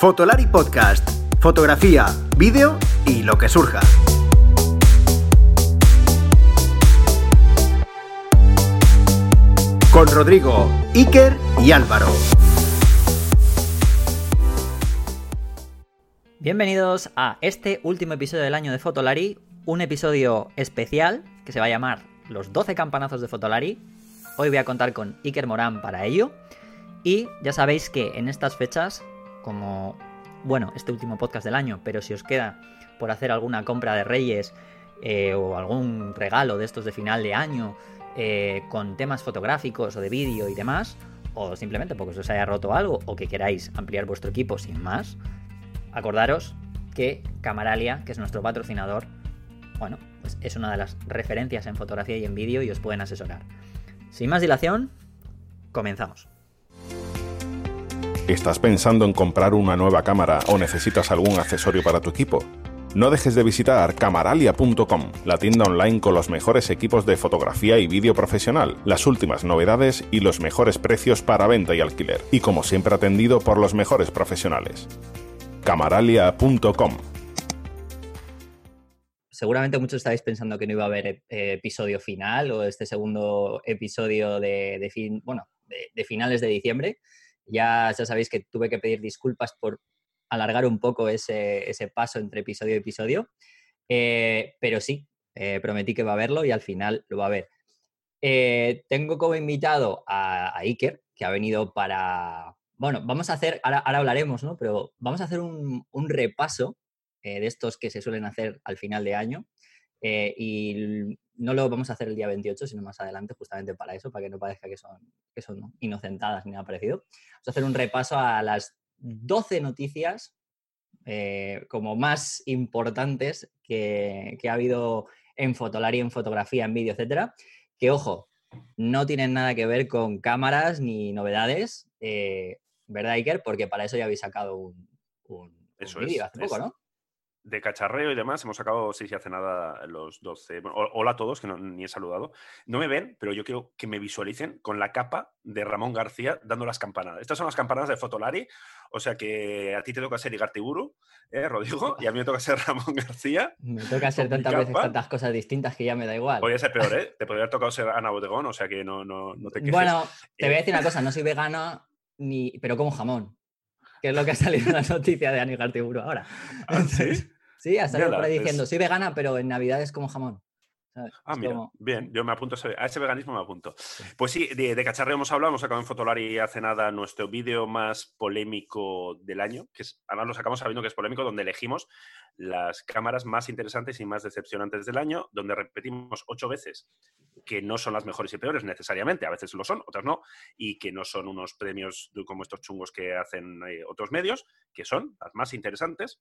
Fotolari Podcast. Fotografía, vídeo y lo que surja. Con Rodrigo, Iker y Álvaro. Bienvenidos a este último episodio del año de Fotolari, un episodio especial que se va a llamar Los 12 campanazos de Fotolari. Hoy voy a contar con Iker Morán para ello. Y ya sabéis que en estas fechas, como, bueno, este último podcast del año, pero si os queda por hacer alguna compra de Reyes eh, o algún regalo de estos de final de año eh, con temas fotográficos o de vídeo y demás, o simplemente porque os haya roto algo o que queráis ampliar vuestro equipo sin más, acordaros que Camaralia, que es nuestro patrocinador, bueno, pues es una de las referencias en fotografía y en vídeo y os pueden asesorar. Sin más dilación, comenzamos. ¿Estás pensando en comprar una nueva cámara o necesitas algún accesorio para tu equipo? No dejes de visitar camaralia.com, la tienda online con los mejores equipos de fotografía y vídeo profesional, las últimas novedades y los mejores precios para venta y alquiler. Y como siempre atendido por los mejores profesionales. camaralia.com Seguramente muchos estáis pensando que no iba a haber eh, episodio final o este segundo episodio de, fin, bueno, de finales de diciembre. Ya, ya sabéis que tuve que pedir disculpas por alargar un poco ese, ese paso entre episodio y episodio. Eh, pero sí, eh, prometí que va a verlo y al final lo va a ver. Eh, tengo como invitado a, a, Iker, que ha venido para... Bueno, vamos a hacer, ahora, ahora hablaremos, ¿no? Pero vamos a hacer un, un repaso de estos que se suelen hacer al final de año. y no lo vamos a hacer el día 28, sino más adelante, justamente para eso, para que no parezca que son, que son inocentadas ni nada parecido. Vamos a hacer un repaso a las 12 noticias eh, como más importantes que, que, ha habido en fotolaria, en fotografía, en vídeo, etcétera, que ojo, no tienen nada que ver con cámaras ni novedades, eh, ¿verdad, Iker? Porque para eso ya habéis sacado un, un, un vídeo hace poco, ¿no? De cacharreo y demás, hemos sacado, sí, sí, hace nada los 12. Bueno, hola a todos, que no, ni he saludado. No me ven, pero yo quiero que me visualicen con la capa de Ramón García dando las campanadas. Estas son las campanadas de Fotolari, o sea que a ti te toca ser Igartiburu, ¿eh, Rodrigo? Y a mí me toca ser Ramón García. Me toca ser tantas veces tantas cosas distintas que ya me da igual. Podría ser peor, ¿eh? Te podría haber tocado ser Ana Botegón, o sea que no, no, no te quejes. Bueno, te voy a decir una cosa, no soy vegana, ni, pero como jamón que es lo que ha salido en la noticia de Ani Gartiburu ahora. ¿Ah, ¿Sí? Sí, ha salido por ahí diciendo, soy vegana, pero en Navidad es como jamón. ¿Sabes? Ah, mira, como... bien, yo me apunto a ese, a ese, veganismo, me apunto. Pues sí, de, de cacharreo hemos hablado, hemos sacado en Fotolari hace nada nuestro vídeo más polémico del año, que es, además lo sacamos sabiendo que es polémico, donde elegimos las cámaras más interesantes y más decepcionantes del año, donde repetimos ocho veces que no son las mejores y peores necesariamente, a veces lo son, otras no, y que no son unos premios como estos chungos que hacen eh, otros medios, que son las más interesantes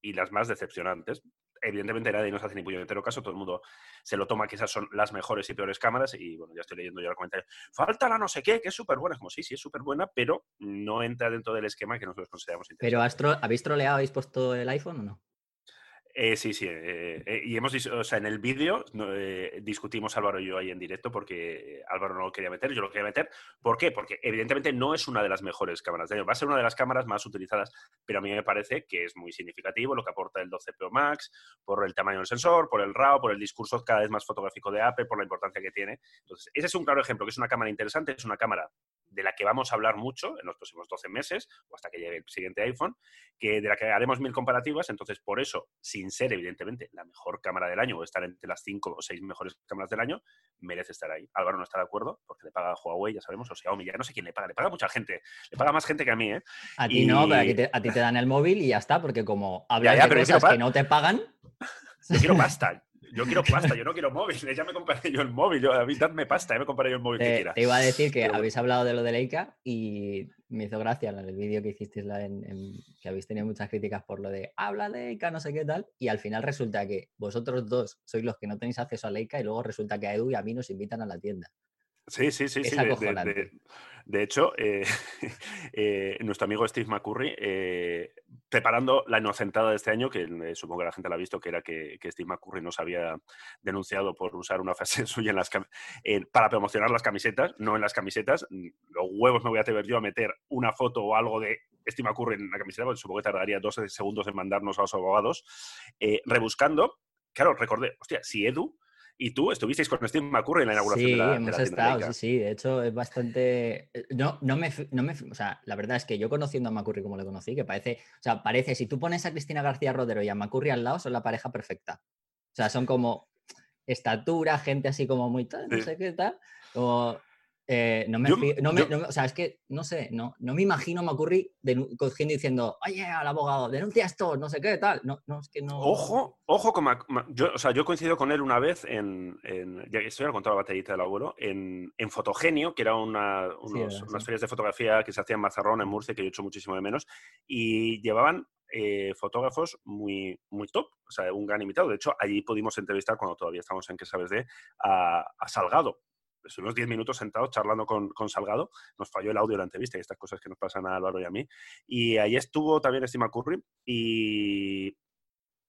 y las más decepcionantes. Evidentemente nadie nos hace ni puñetero caso, todo el mundo se lo toma que esas son las mejores y peores cámaras y bueno, ya estoy leyendo yo el comentario. Falta la no sé qué, que es súper buena. Como sí, sí, es súper buena, pero no entra dentro del esquema que nosotros consideramos interesante. ¿Pero habéis troleado, habéis puesto el iPhone o no? Eh, sí, sí. Eh, eh, y hemos, o sea, en el vídeo eh, discutimos Álvaro y yo ahí en directo porque Álvaro no lo quería meter, yo lo quería meter. ¿Por qué? Porque evidentemente no es una de las mejores cámaras de año. Va a ser una de las cámaras más utilizadas, pero a mí me parece que es muy significativo lo que aporta el 12 Pro Max, por el tamaño del sensor, por el RAW, por el discurso cada vez más fotográfico de Apple, por la importancia que tiene. Entonces, ese es un claro ejemplo, que es una cámara interesante, es una cámara de la que vamos a hablar mucho en los próximos 12 meses o hasta que llegue el siguiente iPhone, que de la que haremos mil comparativas. Entonces, por eso, sin ser evidentemente la mejor cámara del año o estar entre las cinco o seis mejores cámaras del año, merece estar ahí. Álvaro no está de acuerdo porque le paga a Huawei, ya sabemos, o Xiaomi, ya no sé quién le paga, le paga mucha gente, le paga más gente que a mí, ¿eh? A ti y... no, pero a ti, te, a ti, te, dan el móvil y ya está, porque como hablas ya, ya, de cosas que no te pagan. Yo quiero pasta. Yo quiero pasta, yo no quiero móvil. Ya me compraré yo el móvil. Yo, dadme pasta, ya me compraré yo el móvil te, que quiera. Te iba a decir que Pero habéis hablado de lo de Leica y me hizo gracia el vídeo que hicisteis en, en, que habéis tenido muchas críticas por lo de habla de Leica, no sé qué tal. Y al final resulta que vosotros dos sois los que no tenéis acceso a Leica y luego resulta que a Edu y a mí nos invitan a la tienda. Sí, sí, sí. Es sí de, de, de, de, hecho, eh, eh, nuestro amigo Steve McCurry, eh, preparando la inocentada de este año, que supongo que la gente la ha visto, que era que, que, Steve McCurry nos había denunciado por usar una frase suya en las para promocionar las camisetas, no en las camisetas. Los huevos me voy a atrever yo a meter una foto o algo de Steve McCurry en la camiseta, porque supongo que tardaría 12 segundos en mandarnos a los abogados, rebuscando. Claro, recordé, hostia, si Edu y tú estuvisteis con Steve McCurry en la inauguración sí, de la, de hemos la estado, sí, sí. De hecho, es bastante. eh, No, no me, no me. O sea, la verdad es que yo conociendo a McCurry como le conocí, que parece. O sea, parece, si tú pones a Cristina García Rodero y a McCurry al lado, son la pareja perfecta. O sea, son como estatura, gente así como muy tal, no Sí. sé qué tal. Como. Eh, no me, Yo- no me- no o sea, es que, no sé, no, no me imagino a McCurry cogiendo diciendo, oye, al abogado, denuncia esto, no sé qué, tal. No, no, es que no. Ojo, ojo con Mac- Ma- yo, o sea, yo coincido con él una vez en, en ya que esto ya lo contaba la batallita del abuelo, en, en Fotogenio, que era una, unos- verdad, unas sí. ferias de fotografía que se hacían en Mazarrón, en Murcia, que yo echo muchísimo de menos, y llevaban eh, fotógrafos muy, muy top, o sea, un gran invitado. De hecho, allí pudimos entrevistar, cuando todavía estamos en que sabes de, a, a Salgado. Estuvimos 10 minutos sentados charlando con, con Salgado, nos falló el audio de la entrevista y estas cosas que nos pasan a Álvaro y a mí. Y ahí estuvo también Steve Curry y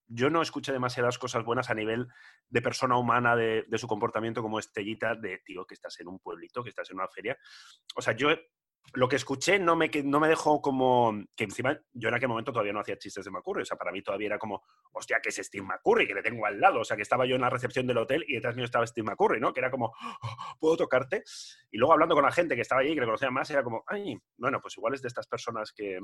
yo no escuché demasiadas cosas buenas a nivel de persona humana, de, de su comportamiento como estellita, de tío, que estás en un pueblito, que estás en una feria. O sea, yo lo que escuché no me, no me dejó como. Que encima yo en aquel momento todavía no hacía chistes de McCurry. O sea, para mí todavía era como, hostia, que es Steve McCurry, que le tengo al lado. O sea, que estaba yo en la recepción del hotel y detrás mío estaba Steve McCurry, ¿no? Que era como, "Oh, ¿puedo tocarte? Y luego hablando con la gente que estaba allí, que le conocía más, era como, ay, bueno, pues igual es de estas personas que,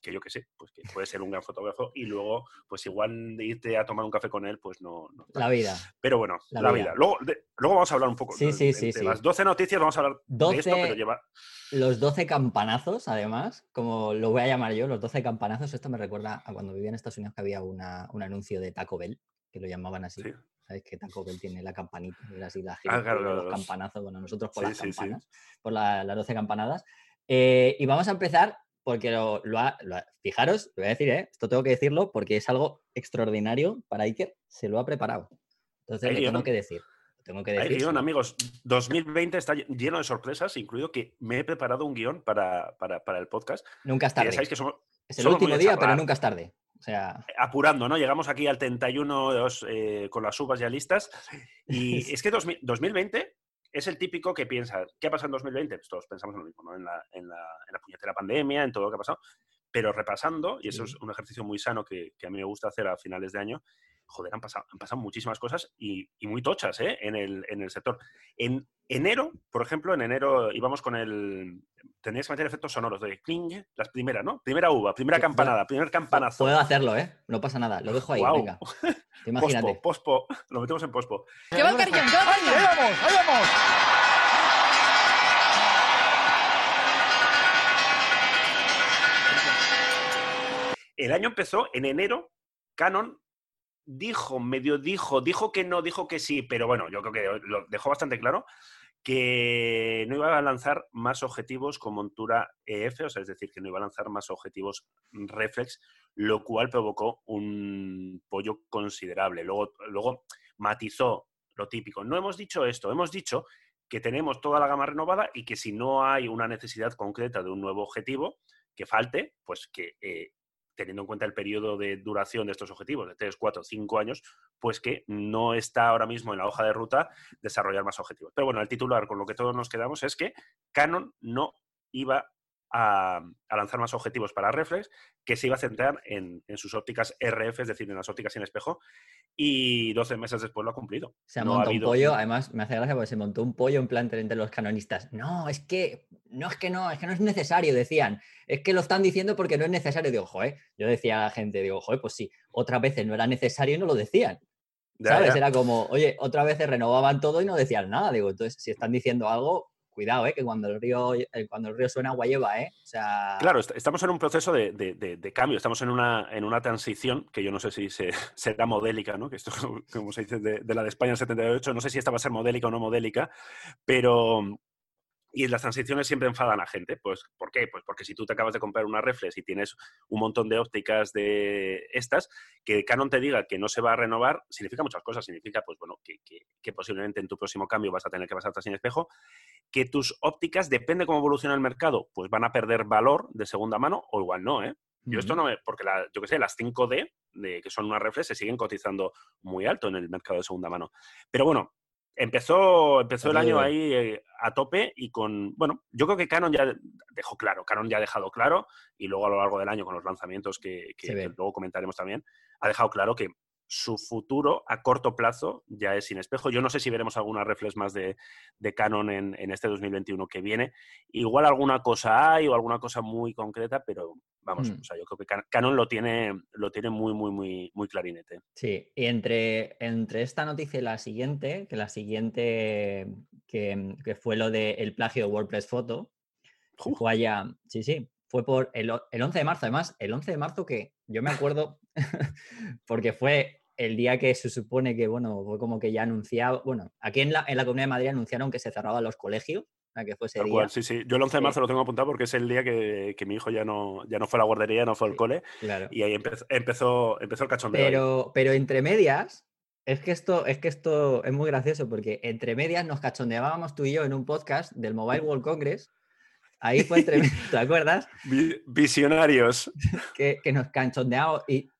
que yo qué sé, pues que puede ser un gran fotógrafo y luego, pues igual de irte a tomar un café con él, pues no. La vida. Pero bueno, La la, vida. vida. Luego, de- luego vamos a hablar un poco. Sí, de- sí, de- sí, de sí. Las 12 noticias vamos a hablar de esto, 12 pero lleva. Los 12 campanazos, además, como lo voy a llamar yo, los 12 campanazos, esto me recuerda a cuando vivía en Estados Unidos que había una- un anuncio de Taco Bell, que lo llamaban así. Sí. ¿Sabes que Taco Bell tiene la campanita? Era así la Ah, claro, de claro, los los- campanazos, bueno, nosotros por las campanas, por la- las 12 campanadas. Eh, y vamos a empezar porque lo, lo ha- lo ha- fijaros, lo voy a decir, ¿eh? esto tengo que decirlo porque es algo extraordinario para Iker, se lo ha preparado. Entonces Hay lo tengo guion. que decir. Lo tengo que Hay decir. guion, sí. amigos. 2020 está lleno de sorpresas, incluido que me he preparado un guion para, para, para el podcast. Nunca es Que ya tarde. sabéis que somos Es el somos último día, pero charlar. nunca es tarde. O sea, apurando, ¿no? Llegamos aquí al 31 de os- eh, con las uvas ya listas. Y es que 2000 2020 es el típico que piensa, ¿qué ha pasado en 2020? Pues todos pensamos en lo mismo, ¿no? En la, en la, en la puñetera pandemia, en todo lo que ha pasado. Pero repasando, y eso es un ejercicio muy sano que, que a mí me gusta hacer a finales de año, joder, han pasado, han pasado muchísimas cosas y, y muy tochas ¿eh? en, el, en el sector. En enero, por ejemplo, en enero íbamos con el... Tenías que meter efectos sonoros de cling, las primeras, ¿no? Primera uva, primera Sí, campanada, primer campanazo. puedo hacerlo, ¿eh? No pasa nada. Lo dejo ahí, venga. Imagínate. Pospo, pospo. Lo metemos en pospo. ¡Que va carillón! vamos, ahí vamos! El año empezó en enero. Canon dijo, medio dijo, dijo que no, dijo que sí, pero bueno, yo creo que lo dejó bastante claro que no iba a lanzar más objetivos con montura EF, o sea, es decir, que no iba a lanzar más objetivos reflex, lo cual provocó un pollo considerable. Luego, luego matizó lo típico. No hemos dicho esto, hemos dicho que tenemos toda la gama renovada y que si no hay una necesidad concreta de un nuevo objetivo que falte, pues que eh, teniendo en cuenta el periodo de duración de estos objetivos, de 3, 4, 5 años, pues que no está ahora mismo en la hoja de ruta desarrollar más objetivos. Pero bueno, el titular con lo que todos nos quedamos es que Canon no iba a, a lanzar más objetivos para reflex, que se iba a centrar en, en sus ópticas RF, es decir, en las ópticas sin espejo, y 12 meses después lo ha cumplido. Se ha No ha montado habido- un pollo, además me hace gracia porque se montó un pollo en plan entre, los canonistas. No, es que, no es que no, es que no es necesario, decían. Es que lo están diciendo porque no es necesario. Digo, joder, yo decía a la gente, digo, joder, pues sí, otras veces no era necesario y no lo decían. Ya, ¿Sabes? ya. Era como, oye, otras veces renovaban todo y no decían nada. Digo, entonces, si están diciendo algo, cuidado, ¿eh? Que cuando el río, eh, cuando el río suena, agua lleva, ¿eh? O sea, Claro, est- estamos en un proceso de, de- de- de cambio, estamos en una, en una transición que yo no sé si se, será modélica, ¿no? que esto, como se dice, de, la de España en 78, no sé si esta va a ser modélica o no modélica, pero... Y las transiciones siempre enfadan a gente. Pues, ¿Por qué? Pues porque si tú te acabas de comprar una reflex y tienes un montón de ópticas de estas, que Canon te diga que no se va a renovar, significa muchas cosas. Significa, pues bueno, que, que- que posiblemente en tu próximo cambio vas a tener que pasarte sin espejo, que tus ópticas, depende cómo evoluciona el mercado, pues van a perder valor de segunda mano o igual no, ¿eh? Yo esto no me... Porque, la, yo qué sé, las 5D, de, que son unas reflex, se siguen cotizando muy alto en el mercado de segunda mano. Pero bueno, empezó, empezó el año ahí eh, a tope y con... Bueno, yo creo que Canon ya... dejó claro, Canon ya ha dejado claro, y luego a lo largo del año con los lanzamientos que, que luego comentaremos también, ha dejado claro que su futuro a corto plazo ya es sin espejo. Yo no sé si veremos alguna reflex más de, Canon en, este 2021 que viene. Igual alguna cosa hay o alguna cosa muy concreta, pero vamos, mm. o sea, yo creo que Canon lo tiene, lo tiene muy, muy, muy, muy clarinete. Sí, y entre, entre esta noticia y la siguiente, que la siguiente que, fue lo del plagio de WordPress Photo, fue allá, sí, sí, fue por el, el 11 de marzo, además, el 11 de marzo que yo me acuerdo, porque fue el día que se supone que, bueno, fue como que ya anunciado, bueno, aquí en la, en la Comunidad de Madrid anunciaron que se cerraban los colegios, que fue ese día. sí, sí. Yo el 11 de marzo lo tengo apuntado porque es el día que, mi hijo ya no, ya no fue a la guardería, no fue al cole. Y ahí empezó, empezó, el cachondeo. Pero, pero entre medias, es que, esto, es que esto es muy gracioso porque entre medias nos cachondeábamos tú y yo en un podcast del Mobile World Congress. Ahí fue entre medias, ¿te acuerdas? Visionarios. Que, que nos cachondeamos y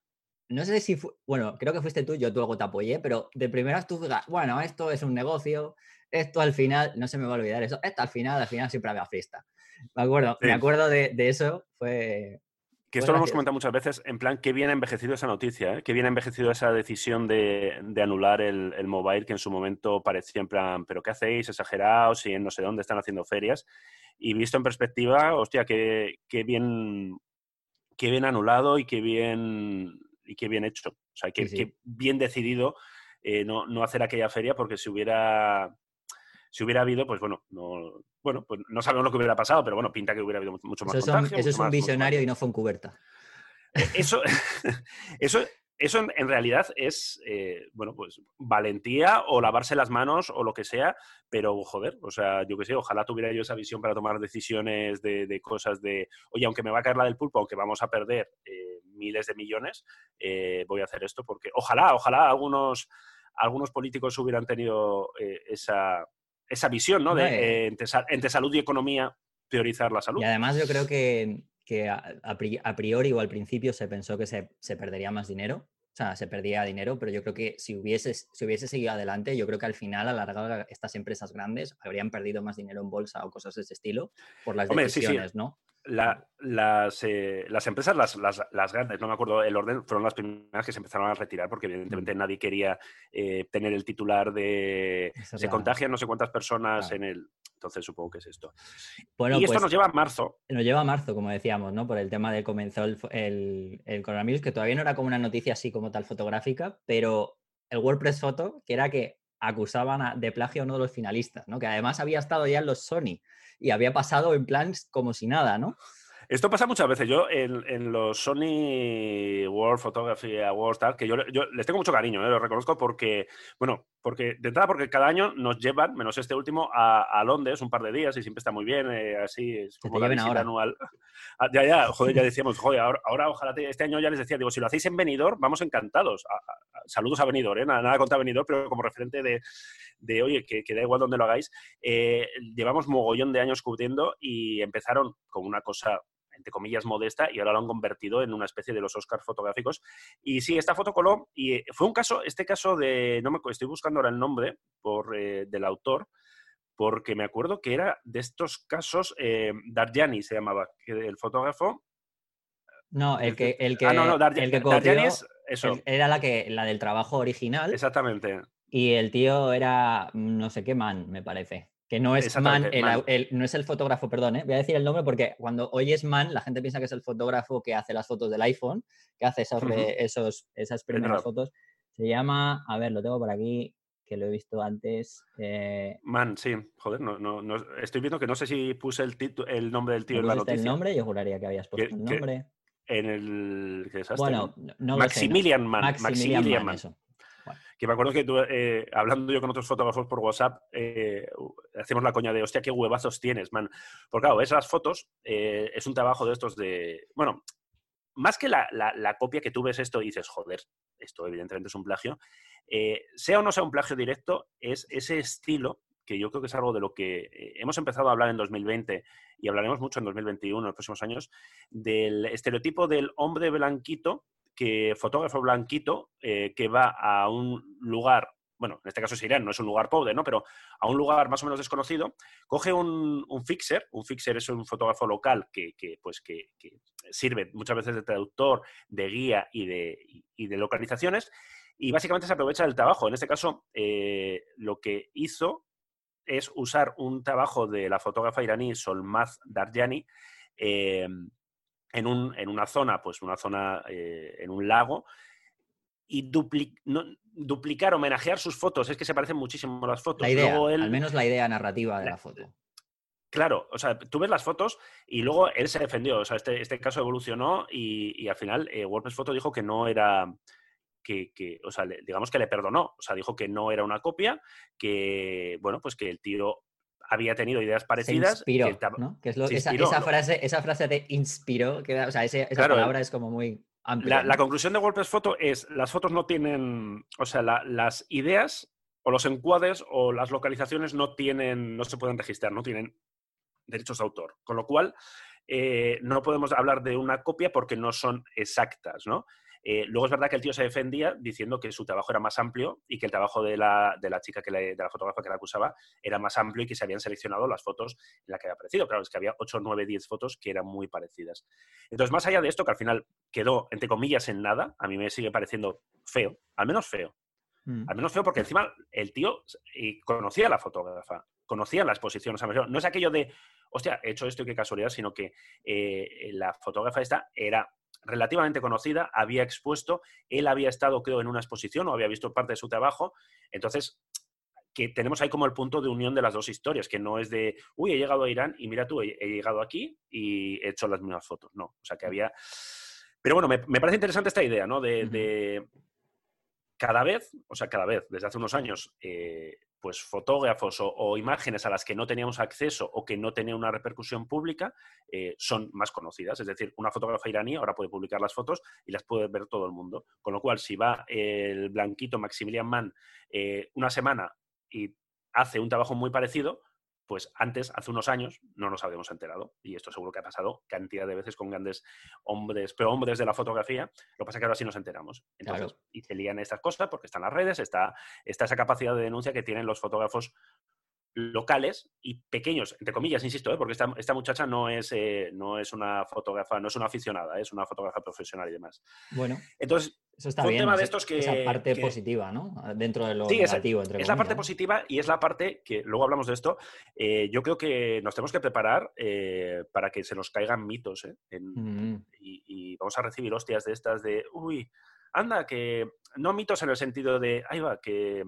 no sé si bueno, creo que fuiste tú, yo luego te apoyé, pero de primeras tú, bueno, esto es un negocio, esto al final, no se me va a olvidar eso, esto al final, al final siempre había fiesta. Me acuerdo, me acuerdo de, eso, fue... Que esto lo hemos comentado muchas veces, en plan, qué bien ha envejecido esa noticia, ¿eh? qué bien ha envejecido esa decisión de, anular el, mobile que en su momento parecía en plan, pero ¿qué hacéis? Exagerados y en no sé dónde están haciendo ferias. Y visto en perspectiva, hostia, qué, qué bien, qué bien anulado y qué bien y qué bien hecho. O sea, qué, bien decidido eh, no, hacer aquella feria porque si hubiera si hubiera habido, pues bueno, no, bueno, pues no sabemos lo que hubiera pasado, pero bueno, pinta que hubiera habido mucho más. Eso, eso es un visionario y no fue en cubierta. Eh, eso, eso, eso en, realidad es, eh, bueno, pues valentía o lavarse las manos o lo que sea, pero joder, o sea, yo qué sé, ojalá tuviera yo esa visión para tomar decisiones de, cosas de, oye, aunque me va a caer la del pulpo, aunque vamos a perder miles de millones, eh, voy a hacer esto porque ojalá, ojalá algunos, algunos políticos hubieran tenido eh, esa, esa, visión, ¿no? De eh, entre, salud y economía priorizar la salud. Y además yo creo que, que a, priori o al principio se pensó que se, se, perdería más dinero. O sea, se perdía dinero, pero yo creo que si hubiese, si hubiese seguido adelante, yo creo que al final, a larga, estas empresas grandes habrían perdido más dinero en bolsa o cosas de ese estilo por las decisiones, ¿no? las, eh, las, empresas, las, las, grandes, no me acuerdo el orden, fueron las primeras que se empezaron a retirar porque evidentemente mm. nadie quería eh, tener el titular de se contagian no sé cuántas personas en el... Entonces supongo que es esto. Bueno, y esto pues nos lleva a marzo. Nos lleva a marzo, como decíamos, ¿no? Por el tema de comenzó el, el, el coronavirus, que todavía no era como una noticia así como tal fotográfica, pero el WordPress Photo, que era que acusaban de plagio a uno de los finalistas, ¿no? Que además había estado ya en los Sony y había pasado en plan como si nada, ¿no? Esto pasa muchas veces. Yo en, los Sony World Photography Awards, tal, que yo, les tengo mucho cariño, ¿eh? lo reconozco porque, bueno, porque de entrada porque cada año nos llevan, menos este último, a, Londres un par de días y siempre está muy bien, eh, así es como la visita ahora. anual. Ah, ya, ya, joder, ya decíamos, joder, ahora, ojalá, este año ya les decía, digo, si lo hacéis en Benidorm, vamos encantados. saludos a Benidorm, ¿eh? nada, contra Benidorm, pero como referente de, de oye, que, da igual donde lo hagáis, eh, llevamos mogollón de años cubriendo y empezaron con una cosa entre comillas, modesta y ahora lo han convertido en una especie de los Oscars fotográficos. Y sí, esta foto coló y eh, fue un caso, este caso de, no me estoy buscando ahora el nombre por, eh, del autor, porque me acuerdo que era de estos casos, eh, Darjani se llamaba, el fotógrafo. No, el que, el que, ah, no, no, el que eso. era la, que, la del trabajo original. Exactamente. Y el tío era no sé qué man, me parece. Que no es man, el, no es el fotógrafo, perdón, ¿eh? voy a decir el nombre porque cuando oyes man, la gente piensa que es el fotógrafo que hace las fotos del iPhone, que hace esos, esos esas primeras fotos. Se llama, a ver, lo tengo por aquí, que lo he visto antes. Eh, man, sí, joder, no, no, estoy viendo que no sé si puse el, el nombre del tío en la noticia. el nombre? Yo juraría que habías puesto el nombre. en el. ¿qué bueno, no Maximilian Man. Maximilian, Que me acuerdo que eh, hablando yo con otros fotógrafos por WhatsApp, eh, hacemos la coña de, hostia, qué huevazos tienes, man. Porque claro, esas fotos, eh, es un trabajo de estos de... Bueno, más que la, copia que tú ves esto y dices, joder, esto evidentemente es un plagio, sea o no sea un plagio directo, es ese estilo que yo creo que es algo de lo que hemos empezado a hablar en 2020 y hablaremos mucho en 2021, en los próximos años, del estereotipo del hombre blanquito que fotógrafo blanquito eh, que va a un lugar bueno, en este caso es Irán, no es un lugar pobre, ¿no? Pero a un lugar más o menos desconocido, coge un, fixer, un fixer es un fotógrafo local que, pues, que, sirve muchas veces de traductor, de guía y de, de localizaciones, y básicamente se aprovecha del trabajo. En este caso, eh, lo que hizo es usar un trabajo de la fotógrafa iraní Solmaz Darjani eh, en, una zona, pues una zona eh, en un lago, y duplicar, homenajear sus fotos. Es que se parecen muchísimo las fotos. La idea, al menos la idea narrativa de la, foto. Claro, o sea, tú ves las fotos y luego él se defendió. O sea, este, este caso evolucionó y, al final eh, WordPress Photo dijo que no era. Que, o sea, digamos que le perdonó. O sea, dijo que no era una copia, que, bueno, pues que el tío había tenido ideas parecidas. Se inspiró, ¿no? Que es lo, esa, frase, esa frase de inspiró, que, o sea, esa palabra es como muy la, conclusión de WordPress Photo es, las fotos no tienen, o sea, las ideas o los encuadres o las localizaciones no tienen, no se pueden registrar, no tienen derechos de autor. Con lo cual, eh, no podemos hablar de una copia porque no son exactas, ¿no? Eh, luego es verdad que el tío se defendía diciendo que su trabajo era más amplio y que el trabajo de la, chica, que de la fotógrafa que la acusaba, era más amplio y que se habían seleccionado las fotos en las que había aparecido. Claro, es que había 8, 9, 10 fotos que eran muy parecidas. Entonces, más allá de esto, que al final quedó, entre comillas, en nada, a mí me sigue pareciendo feo, al menos feo. Mm. Al menos feo porque encima el tío conocía a la fotógrafa, conocía la exposición. no es aquello de, hostia, he hecho esto y qué casualidad, sino que eh, la fotógrafa esta era relativamente conocida, había expuesto, él había estado, creo, en una exposición o había visto parte de su trabajo. Entonces, que tenemos ahí como el punto de unión de las dos historias, que no es de, uy, he llegado a Irán y mira tú, he, llegado aquí y he hecho las mismas fotos. No, o sea que había... Pero bueno, me, parece interesante esta idea, ¿no? De, cada vez, o sea, cada vez, desde hace unos años, eh, pues fotógrafos o, imágenes a las que no teníamos acceso o que no tenían una repercusión pública eh, son más conocidas. Es decir, una fotógrafa iraní ahora puede publicar las fotos y las puede ver todo el mundo. Con lo cual, si va el blanquito Maximilian Mann eh, una semana y hace un trabajo muy parecido, pues antes, hace unos años, no nos habíamos enterado. Y esto seguro que ha pasado cantidad de veces con grandes hombres, pero hombres de la fotografía. Lo que pasa es que ahora sí nos enteramos. Entonces, y se lían estas cosas porque están las redes, está, está esa capacidad de denuncia que tienen los fotógrafos locales y pequeños, entre comillas, insisto, ¿eh? porque esta, esta, muchacha no es, eh, no es una fotógrafa, no es una aficionada, es una fotógrafa profesional y demás. Bueno, entonces, eso está bien. Tema de estos que, esa parte positiva, ¿no? Dentro de lo negativo. Es, es la parte positiva y es la parte que, luego hablamos de esto, eh, yo creo que nos tenemos que preparar para que se nos caigan mitos mm. y, y, vamos a recibir hostias de estas de, uy, anda, que no mitos en el sentido de, ahí va, que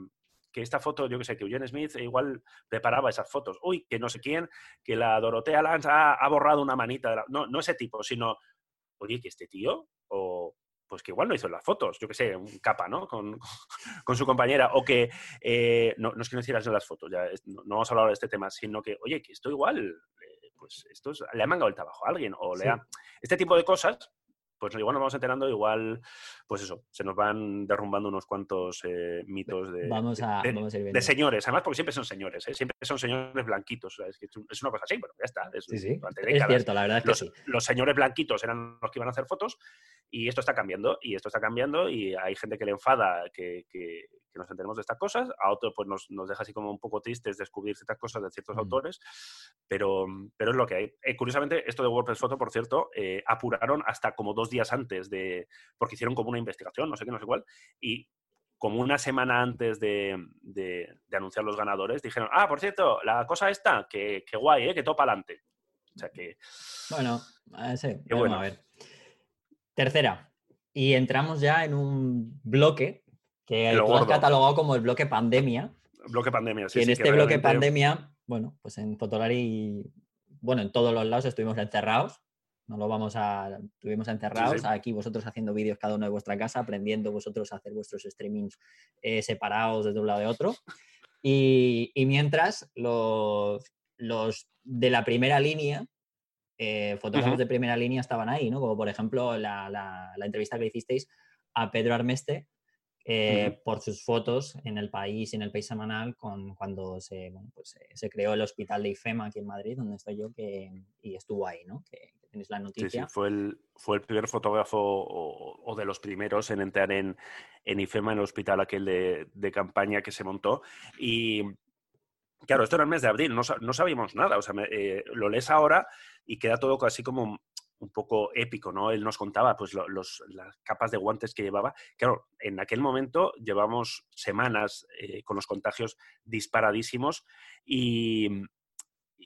que esta foto, yo que sé, que Eugene Smith igual preparaba esas fotos. Uy, que no sé quién, que la Dorotea Lance ha, borrado una manita. No, no ese tipo, sino, oye, que este tío, o pues que igual no hizo las fotos, yo que sé, un capa, ¿no? Con, su compañera, o que, eh, no, no, es que no hicieras las fotos, ya no, vamos a hablar de este tema, sino que, oye, que esto igual, eh, pues esto le ha mangado el trabajo a alguien, o le ha... Este tipo de cosas pues igual nos vamos enterando, igual, pues eso, se nos van derrumbando unos cuantos eh, mitos de, vamos a, de, señores, además porque siempre son señores, ¿eh? siempre son señores blanquitos, es, una cosa así, bueno, ya está. Es, sí, sí. es cierto, la verdad es que los, sí. Los señores blanquitos eran los que iban a hacer fotos y esto está cambiando, y esto está cambiando y hay gente que le enfada que, que, que nos enteremos de estas cosas, a otro pues nos, nos, deja así como un poco tristes descubrir ciertas cosas de ciertos autores, pero, pero es lo que hay. Eh, curiosamente, esto de WordPress Photo, por cierto, eh, apuraron hasta como dos días antes de, porque hicieron como una investigación, no sé qué, no sé cuál, y como una semana antes de, de, anunciar los ganadores, dijeron, ah, por cierto, la cosa esta, que, que guay, ¿eh? que topa adelante. O sea que... Bueno, sí, bueno. a ver. Tercera, y entramos ya en un bloque que tú has catalogado como el bloque pandemia. Bloque pandemia, sí. Y en este bloque pandemia, bueno, pues en Fotolari, bueno, en todos los lados estuvimos encerrados. No lo vamos a. Estuvimos encerrados. Aquí vosotros haciendo vídeos cada uno de vuestra casa, aprendiendo vosotros a hacer vuestros streamings eh, separados desde un lado de otro. Y, mientras los, los de la primera línea, eh, fotógrafos de primera línea estaban ahí, ¿no? Como por ejemplo la, la entrevista que hicisteis a Pedro Armeste, eh, por sus fotos en el país y en el país semanal con, cuando se, pues, se creó el hospital de IFEMA aquí en Madrid, donde estoy yo, que, y estuvo ahí, ¿no? Que, tenéis la noticia. Sí, fue, el, fue el primer fotógrafo o, de los primeros en entrar en, en IFEMA, en el hospital aquel de, de campaña que se montó. Y, Claro, esto era el mes de abril, no, no sabíamos nada. O sea, eh, lo lees ahora y queda todo así como un poco épico, ¿no? Él nos contaba pues los, las capas de guantes que llevaba. Claro, en aquel momento llevamos semanas eh, con los contagios disparadísimos y,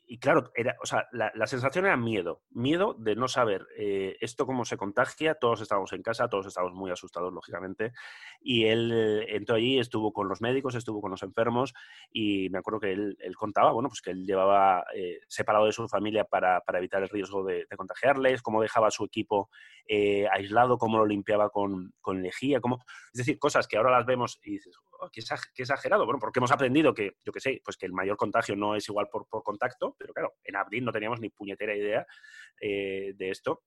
y claro, era, o sea, la, sensación era miedo, miedo de no saber eh, esto cómo se contagia, todos estábamos en casa, todos estábamos muy asustados, lógicamente, y él eh, entró allí, estuvo con los médicos, estuvo con los enfermos, y me acuerdo que él, contaba, bueno, pues que él llevaba eh, separado de su familia para, evitar el riesgo de, contagiarles, cómo dejaba a su equipo aislado, cómo lo limpiaba con, con lejía, cómo... es decir, cosas que ahora las vemos y dices, oh, qué, exagerado, bueno, porque hemos aprendido que, yo qué sé, pues que el mayor contagio no es igual por, por contacto, pero claro, en abril no teníamos ni puñetera idea eh, de esto.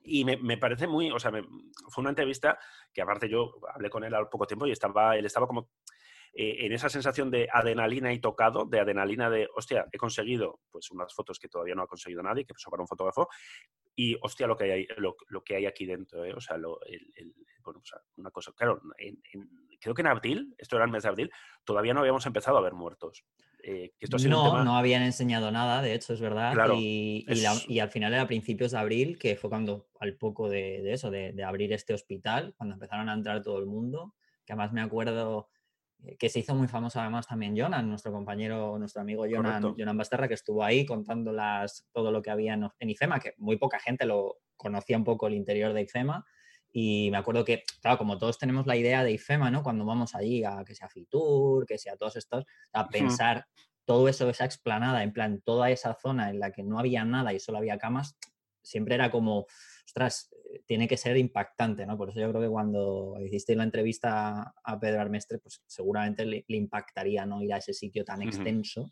Y me, parece muy, o sea, fue una entrevista que aparte yo hablé con él al poco tiempo y estaba, él estaba como eh, en esa sensación de adrenalina y tocado, de adrenalina de, hostia, he conseguido pues unas fotos que todavía no ha conseguido nadie, que pasó para un fotógrafo, y hostia, lo que hay, lo, que hay aquí dentro, ¿eh? o sea, lo, el, bueno, una cosa, claro, creo que en abril, esto era el mes de abril, todavía no habíamos empezado a ver muertos. Eh, no, no habían enseñado nada, de hecho, es verdad. y, al final era principios de abril, que fue cuando, al poco de, eso, de, abrir este hospital, cuando empezaron a entrar todo el mundo, que además me acuerdo eh, que se hizo muy famoso además también Jonan, nuestro compañero, nuestro amigo Jonan, Jonan Basterra, que estuvo ahí contando todo lo que había en, en, IFEMA, que muy poca gente lo conocía un poco el interior de IFEMA. Y me acuerdo que, claro, como todos tenemos la idea de IFEMA, ¿no? Cuando vamos allí a que sea Fitur, que sea todos estos, a pensar todo eso, esa explanada, en plan, toda esa zona en la que no había nada y solo había camas, siempre era como, ostras, eh, tiene que ser impactante, ¿no? Por eso yo creo que cuando hiciste la entrevista a Pedro Armestre, pues seguramente le, impactaría, ¿no? Ir a ese sitio tan extenso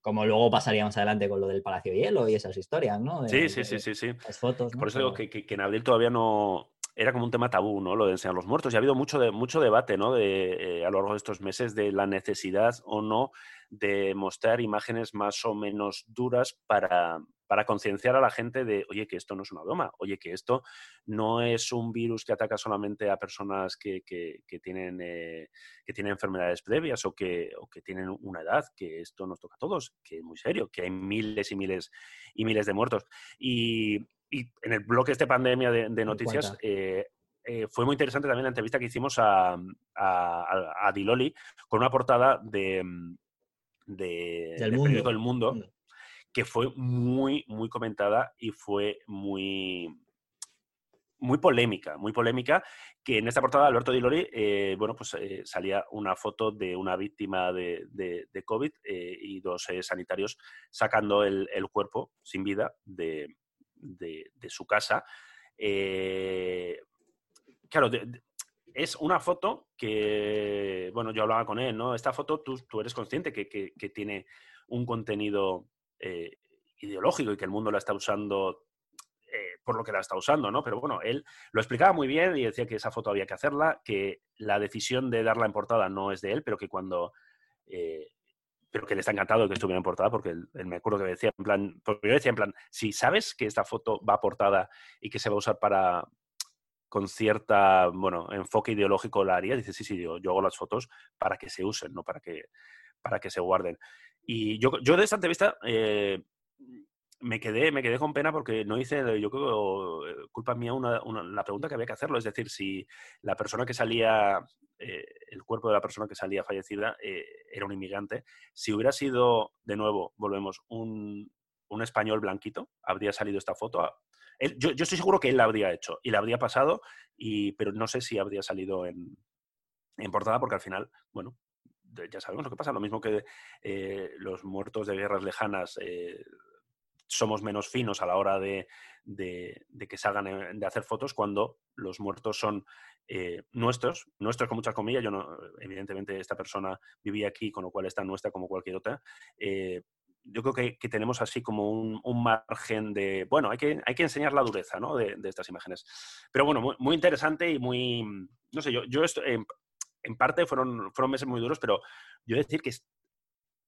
como luego pasaríamos adelante con lo del Palacio Hielo y esas historias, ¿no? sí, sí, sí, sí, sí. Las fotos. Por eso digo que, que, en abril todavía no, era como un tema tabú, ¿no? Lo de enseñar los muertos. Y ha habido mucho, mucho debate, ¿no? Eh, a lo largo de estos meses de la necesidad o no de mostrar imágenes más o menos duras para, para concienciar a la gente de, oye, que esto no es una broma, oye, que esto no es un virus que ataca solamente a personas que, que, tienen, eh, que tienen enfermedades previas o que, o que tienen una edad, que esto nos toca a todos, que es muy serio, que hay miles y miles y miles de muertos. Y, y en el bloque de esta pandemia de, noticias, eh, eh, fue muy interesante también la entrevista que hicimos a, a, Diloli con una portada de, de, del mundo. El Mundo, que fue muy, muy comentada y fue muy, muy polémica, muy polémica, que en esta portada Alberto Di Lori, eh, bueno, pues salía una foto de una víctima de, de, COVID y dos sanitarios sacando el, el, cuerpo sin vida de, de, su casa. Eh, claro, es una foto que, bueno, yo hablaba con él, ¿no? Esta foto tú, tú eres consciente que, tiene un contenido eh, ideológico y que el mundo la está usando eh, por lo que la está usando, ¿no? Pero bueno, él lo explicaba muy bien y decía que esa foto había que hacerla, que la decisión de darla en portada no es de él, pero que cuando pero que le está encantado que estuviera en portada, porque él, me acuerdo que decía, en plan, porque yo decía en plan, si sabes que esta foto va a portada y que se va a usar para, con cierta, bueno, enfoque ideológico la haría, dice, sí, sí, yo, hago las fotos para que se usen, no para que, para que se guarden. Y yo, yo de esta entrevista eh, me quedé, me quedé con pena porque no hice, yo creo, eh, culpa mía, una, la pregunta que había que hacerlo. Es decir, si la persona que salía, eh, el cuerpo de la persona que salía fallecida eh, era un inmigrante, si hubiera sido, de nuevo, volvemos, un, un español blanquito, habría salido esta foto. yo, yo, estoy seguro que él la habría hecho y la habría pasado, y, pero no sé si habría salido en, en portada porque al final, bueno, ya sabemos lo que pasa. Lo mismo que los muertos de guerras lejanas somos menos finos a la hora de, que salgan eh, de hacer fotos cuando los muertos son eh, nuestros, nuestros con muchas comillas. Yo no, evidentemente esta persona vivía aquí, con lo cual está nuestra como cualquier otra. Eh, yo creo que, tenemos así como un, margen de, bueno, hay que, hay que enseñar la dureza ¿no? de, estas imágenes. Pero bueno, muy, interesante y muy, no sé, yo, yo esto, en, parte fueron, fueron meses muy duros, pero yo decir que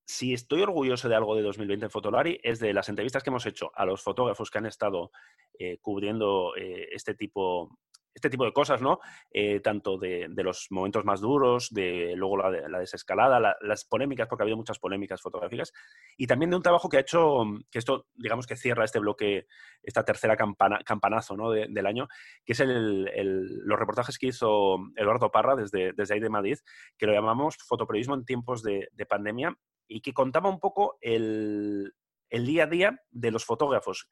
si estoy orgulloso de algo de 2020 en Fotolari es de las entrevistas que hemos hecho a los fotógrafos que han estado eh, cubriendo eh, este tipo este tipo de cosas, ¿no? Eh, tanto de, los momentos más duros, de luego la, desescalada, las polémicas, porque ha habido muchas polémicas fotográficas, y también de un trabajo que ha hecho, que esto, digamos que cierra este bloque, esta tercera campanazo ¿no? del año, que es los reportajes que hizo Eduardo Parra desde, desde ahí de Madrid, que lo llamamos fotoperiodismo en tiempos de, pandemia, y que contaba un poco el, el día a día de los fotógrafos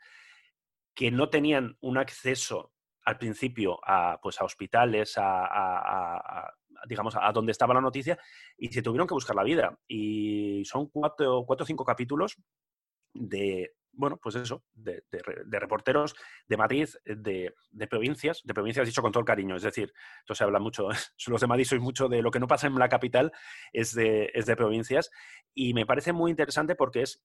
que no tenían un acceso al principio a, pues, a hospitales, a, digamos, a donde estaba la noticia, y se tuvieron que buscar la vida. Y son cuatro, cuatro o cinco capítulos de, bueno, pues eso, de, reporteros de Madrid, de, provincias, de provincias dicho con todo el cariño, es decir, esto se habla mucho, los de Madrid sois mucho de lo que no pasa en la capital, es de, es de provincias, y me parece muy interesante porque es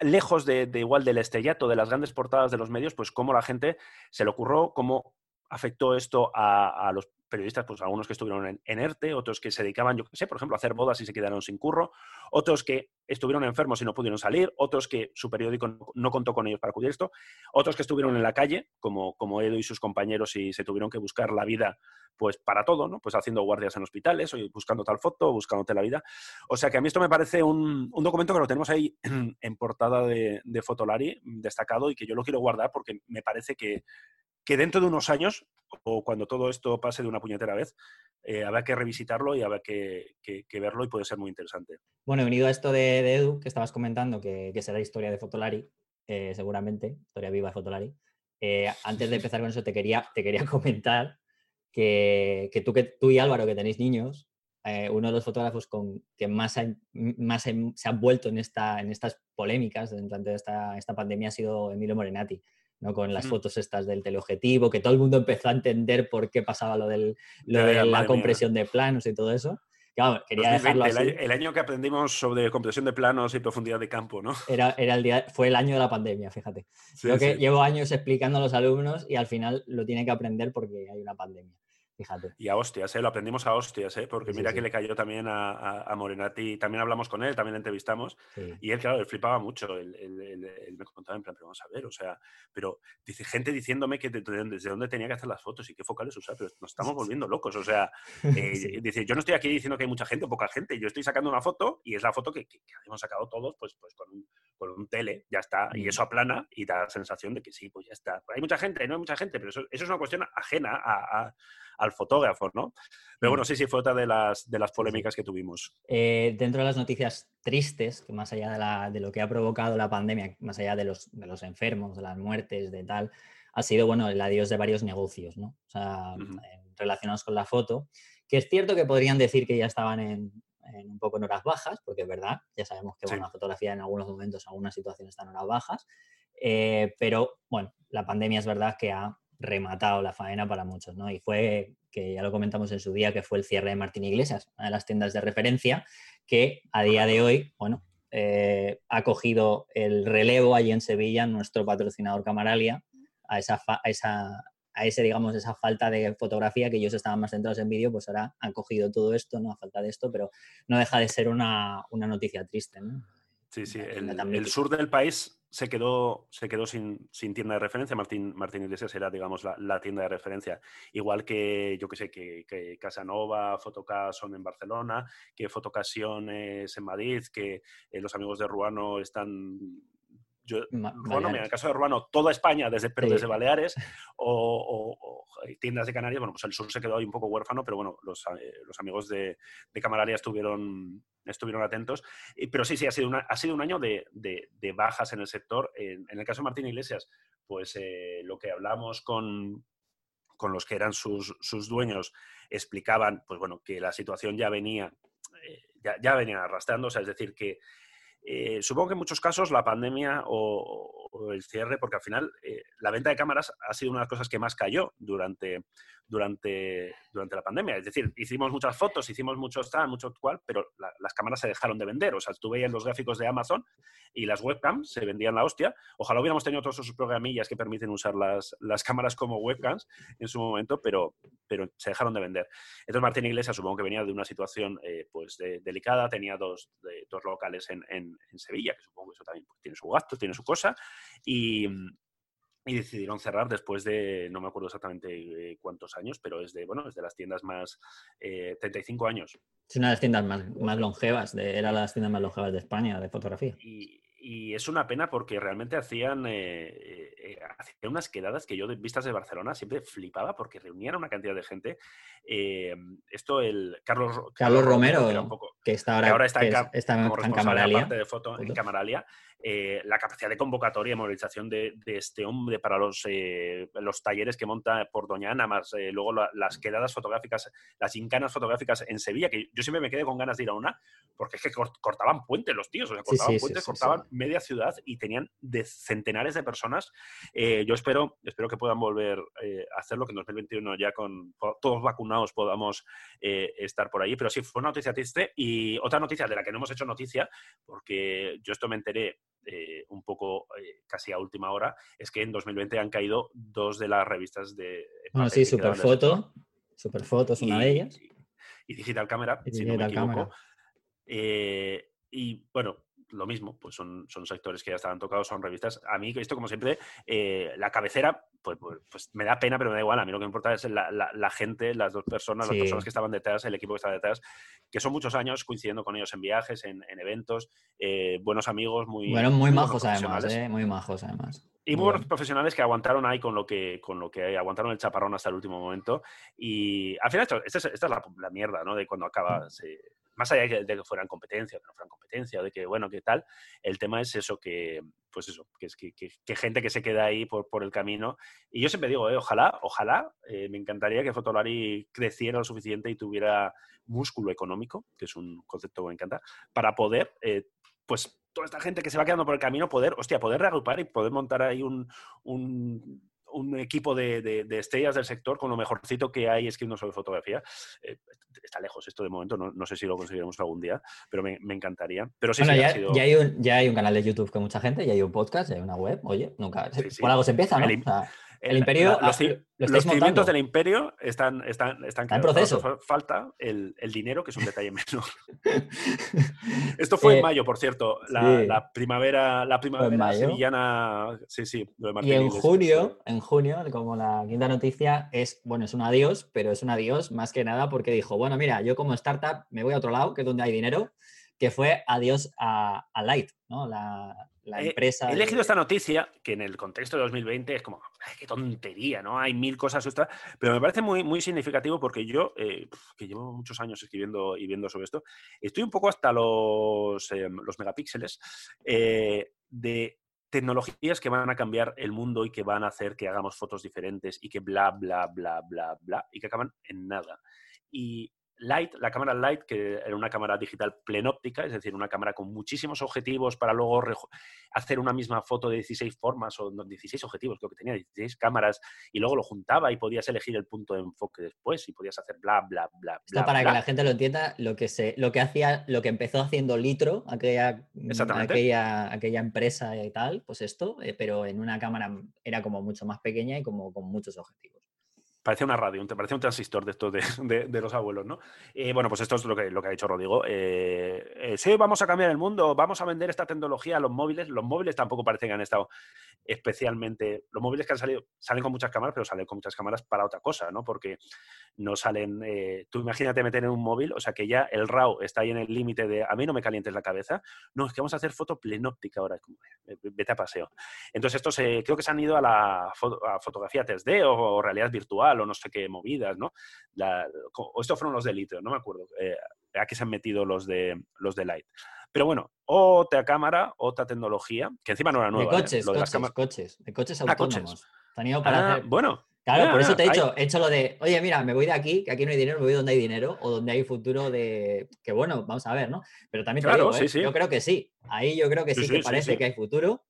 lejos de, igual del estrellato, de las grandes portadas de los medios, pues cómo la gente se le ocurrió, cómo afectó esto a, los periodistas, pues algunos que estuvieron en, ERTE, otros que se dedicaban, yo qué sé, por ejemplo, a hacer bodas y se quedaron sin curro, otros que estuvieron enfermos y no pudieron salir, otros que su periódico no, contó con ellos para cubrir esto, otros que estuvieron en la calle, como, como Edo y sus compañeros, y se tuvieron que buscar la vida pues para todo, ¿no? Pues haciendo guardias en hospitales, o buscando tal foto, buscándote la vida. O sea que a mí esto me parece un, documento que lo tenemos ahí en, portada de Fotolari, destacado, y que yo lo quiero guardar porque me parece que, que dentro de unos años, o cuando todo esto pase de una puñetera vez, eh, habrá que revisitarlo y habrá que, verlo y puede ser muy interesante. Bueno, unido a esto de, Edu, que estabas comentando, que, será historia de Fotolari, eh, seguramente, historia viva de Fotolari. Eh, antes de empezar con eso, te quería, te quería comentar que, tú, que tú y Álvaro, que tenéis niños, uno de los fotógrafos con, que más, más se han vuelto en, esta, en estas polémicas durante esta, esta pandemia ha sido Emilio Morenati. ¿No? con las fotos estas del teleobjetivo, que todo el mundo empezó a entender por qué pasaba lo, del, de la compresión de planos y todo eso. quería dejarlo así. El, año, que aprendimos sobre compresión de planos y profundidad de campo, ¿no? Era, era el día, fue el año de la pandemia, fíjate. Creo que llevo años explicando a los alumnos y al final lo tienen que aprender porque hay una pandemia. Y a hostias, ¿eh? lo aprendimos a hostias, ¿eh? porque mira que le cayó también a, a, Morenati, también hablamos con él, también le entrevistamos, y él, claro, él flipaba mucho, él, me contaba en plan, pero vamos a ver, o sea, pero dice, gente diciéndome que desde dónde tenía que hacer las fotos y qué focales usar, pero nos estamos volviendo locos, o sea, eh, dice, yo no estoy aquí diciendo que hay mucha gente o poca gente, yo estoy sacando una foto y es la foto que, que, hemos sacado todos, pues, pues con un, con un tele, ya está, y eso aplana y da la sensación de que sí, pues ya está. Hay mucha gente, no hay mucha gente, pero eso, eso es una cuestión ajena a al fotógrafo, ¿no? Pero bueno, mm. sí, sí, fue otra de las, de las polémicas que tuvimos. Eh, dentro de las noticias tristes, que más allá de, lo que ha provocado la pandemia, más allá de los, de los enfermos, de las muertes, de tal, ha sido, bueno, el adiós de varios negocios, ¿no? O sea, relacionados con la foto, que es cierto que podrían decir que ya estaban en, un poco en horas bajas, porque es verdad, ya sabemos que la fotografía en algunos momentos, en algunas situaciones está en horas bajas, eh, pero bueno, la pandemia es verdad que ha rematado la faena para muchos, ¿no? Y fue, que ya lo comentamos en su día, que fue el cierre de Martín Iglesias, una de las tiendas de referencia, que a día de hoy, bueno, eh, ha cogido el relevo allí en Sevilla, nuestro patrocinador Camaralia, a esa, a esa, a ese, digamos, esa falta de fotografía que ellos estaban más centrados en vídeo, pues ahora han cogido todo esto, ¿no? A falta de esto, pero no deja de ser una, una noticia triste, ¿no? Sí, sí, el, sur del país se quedó, se quedó sin, tienda de referencia. Martín, Martín Iglesias era, digamos, la, tienda de referencia. Igual que, yo que sé, que, que Casanova, Fotocas en Barcelona, que Fotocasiones en Madrid, que eh, los amigos de Ruano están yo, bueno, en el caso de Ruano, toda España, desde, pero desde Baleares o, tiendas de Canarias, bueno, pues el sur se quedó ahí un poco huérfano, pero bueno, los, eh, amigos de, de Camararia estuvieron, estuvieron atentos. pero sí, sí, ha sido, ha sido un año de, bajas en el sector. En, el caso de Martín Iglesias, pues eh, lo que hablamos con, con los que eran sus, dueños explicaban, pues bueno, que la situación ya venía, eh, ya, ya, venía arrastrando, es decir, que eh, supongo que en muchos casos la pandemia o, el cierre, porque al final eh, la venta de cámaras ha sido una de las cosas que más cayó durante, durante, durante la pandemia. Es decir, hicimos muchas fotos, hicimos muchos tal, mucho cual, pero las cámaras se dejaron de vender. O sea, tú veías los gráficos de Amazon y las webcams se vendían la hostia. Ojalá hubiéramos tenido todos esos programillas que permiten usar las, las cámaras como webcams en su momento, pero, pero se dejaron de vender. Entonces Martín Iglesias supongo que venía de una situación eh, pues delicada, tenía dos, dos locales en, en, Sevilla, que supongo que eso también pues, tiene su gasto, tiene su cosa, y, y decidieron cerrar después de, no me acuerdo exactamente eh, cuántos años, pero es de, bueno, es de las tiendas más, 35 eh, años. Es una de las tiendas más, más longevas, de, era las tiendas más longevas de España de fotografía. Y, y es una pena porque realmente hacían, eh, eh, hacían unas quedadas que yo, de vistas de Barcelona, siempre flipaba porque reunían una cantidad de gente. Eh, esto, el Carlos, Carlos, Romero, que, está ahora, está, en, Camaralia. de foto en Camaralia. La capacidad de convocatoria y movilización de, este hombre para los, los talleres que monta por Doñana, más luego las quedadas fotográficas, las incanas fotográficas en Sevilla, que yo siempre me quedé con ganas de ir a una, porque es que cortaban puentes los tíos, o sea, cortaban puentes, cortaban media ciudad y tenían de centenares de personas. Eh, yo espero, espero que puedan volver eh, a hacerlo, que en 2021 ya con todos vacunados podamos eh, estar por ahí. Pero sí, fue una noticia triste. Y otra noticia de la que no hemos hecho noticia, porque yo esto me enteré un poco casi a última hora, es que en 2020 han caído dos de las revistas de... Bueno, sí, Superfoto. Superfoto es una de ellas. Y, Digital Camera, si no me equivoco. y bueno, lo mismo, pues son, son sectores que ya estaban tocados, son revistas. A mí, esto como siempre, eh, la cabecera, pues, pues, pues, me da pena, pero me da igual. A mí lo que me importa es la, gente, las dos personas, las personas que estaban detrás, el equipo que estaba detrás, que son muchos años coincidiendo con ellos en viajes, en, eventos, eh, buenos amigos, muy... Bueno, muy, majos además, ¿eh? muy majos además. Y muy buenos profesionales que aguantaron ahí con lo que, con lo que aguantaron el chaparrón hasta el último momento. Y al final, esta es, esta es la, mierda, ¿no? De cuando acaba, más allá de que fueran competencia, que no fueran competencia, o de que, bueno, qué tal, el tema es eso, que, pues eso, que es que, gente que se queda ahí por, por, el camino. Y yo siempre digo, eh, ojalá, ojalá, eh, me encantaría que Fotolari creciera lo suficiente y tuviera músculo económico, que es un concepto que me encanta, para poder, eh, pues, toda esta gente que se va quedando por el camino, poder, hostia, poder reagrupar y poder montar ahí un, un un equipo de, estrellas del sector con lo mejorcito que hay escribiendo sobre fotografía. Eh, está lejos esto de momento, no, sé si lo conseguiremos algún día, pero me, encantaría. Pero sí, ya, hay un, ya, hay un, canal de YouTube con mucha gente, ya hay un podcast, ya hay una web, oye, nunca. por algo se empieza, ¿no? El imperio. los, cimientos del imperio están, están, están, en proceso. Falta el, dinero, que es un detalle menor. Esto fue en eh, mayo, por cierto. La, primavera, la primavera sevillana. Sí, sí. y en junio, en junio, como la quinta noticia, es, bueno, es un adiós, pero es un adiós más que nada porque dijo, bueno, mira, yo como startup me voy a otro lado, que es donde hay dinero, que fue adiós a, a Light, ¿no? La, la empresa. he elegido esta noticia, que en el contexto de 2020 es como, qué tontería, ¿no? Hay mil cosas pero me parece muy, muy significativo porque yo, eh, que llevo muchos años escribiendo y viendo sobre esto, estoy un poco hasta los, eh, los megapíxeles eh, de tecnologías que van a cambiar el mundo y que van a hacer que hagamos fotos diferentes y que bla, bla, bla, bla, bla, y que acaban en nada. Y Light, la cámara Light, que era una cámara digital plenóptica, es decir, una cámara con muchísimos objetivos para luego hacer una misma foto de 16 formas o 16 objetivos, creo que tenía 16 cámaras, y luego lo juntaba y podías elegir el punto de enfoque después y podías hacer bla, bla, bla. Esto para que la gente lo entienda, lo que, se, lo que hacía, lo que empezó haciendo Litro, aquella, aquella, aquella empresa y tal, pues esto, eh, pero en una cámara era como mucho más pequeña y como con muchos objetivos. Parecía una radio, parecía un transistor de estos de, los abuelos, ¿no? Y bueno, pues esto es lo que, lo que ha dicho Rodrigo. Eh, eh, sí, vamos a cambiar el mundo, vamos a vender esta tecnología a los móviles. Los móviles tampoco parecen que han estado especialmente. Los móviles que han salido salen con muchas cámaras, pero salen con muchas cámaras para otra cosa, ¿no? Porque no salen. Eh, tú imagínate meter en un móvil, o sea que ya el RAW está ahí en el límite de a mí no me calientes la cabeza. No, es que vamos a hacer foto plenóptica ahora. Vete a paseo. Entonces, estos creo que se han ido a la fotografía 3D o realidad virtual o no sé qué movidas, ¿no? o estos fueron los de litio, no me acuerdo. Eh, a qué se han metido los de, los de Light. Pero bueno, otra cámara, otra tecnología, que encima no era nueva. De ¿eh? coches, coches, coches, de coches ah, autónomos. Ah, Bueno. Claro, por eso te he hecho, he hecho lo de, oye, mira, me voy de aquí, que aquí no hay dinero, me voy donde hay dinero, o donde hay futuro de, que bueno, vamos a ver, ¿no? Pero también te digo, ¿eh? yo creo que sí, ahí yo creo que sí, que parece que hay futuro.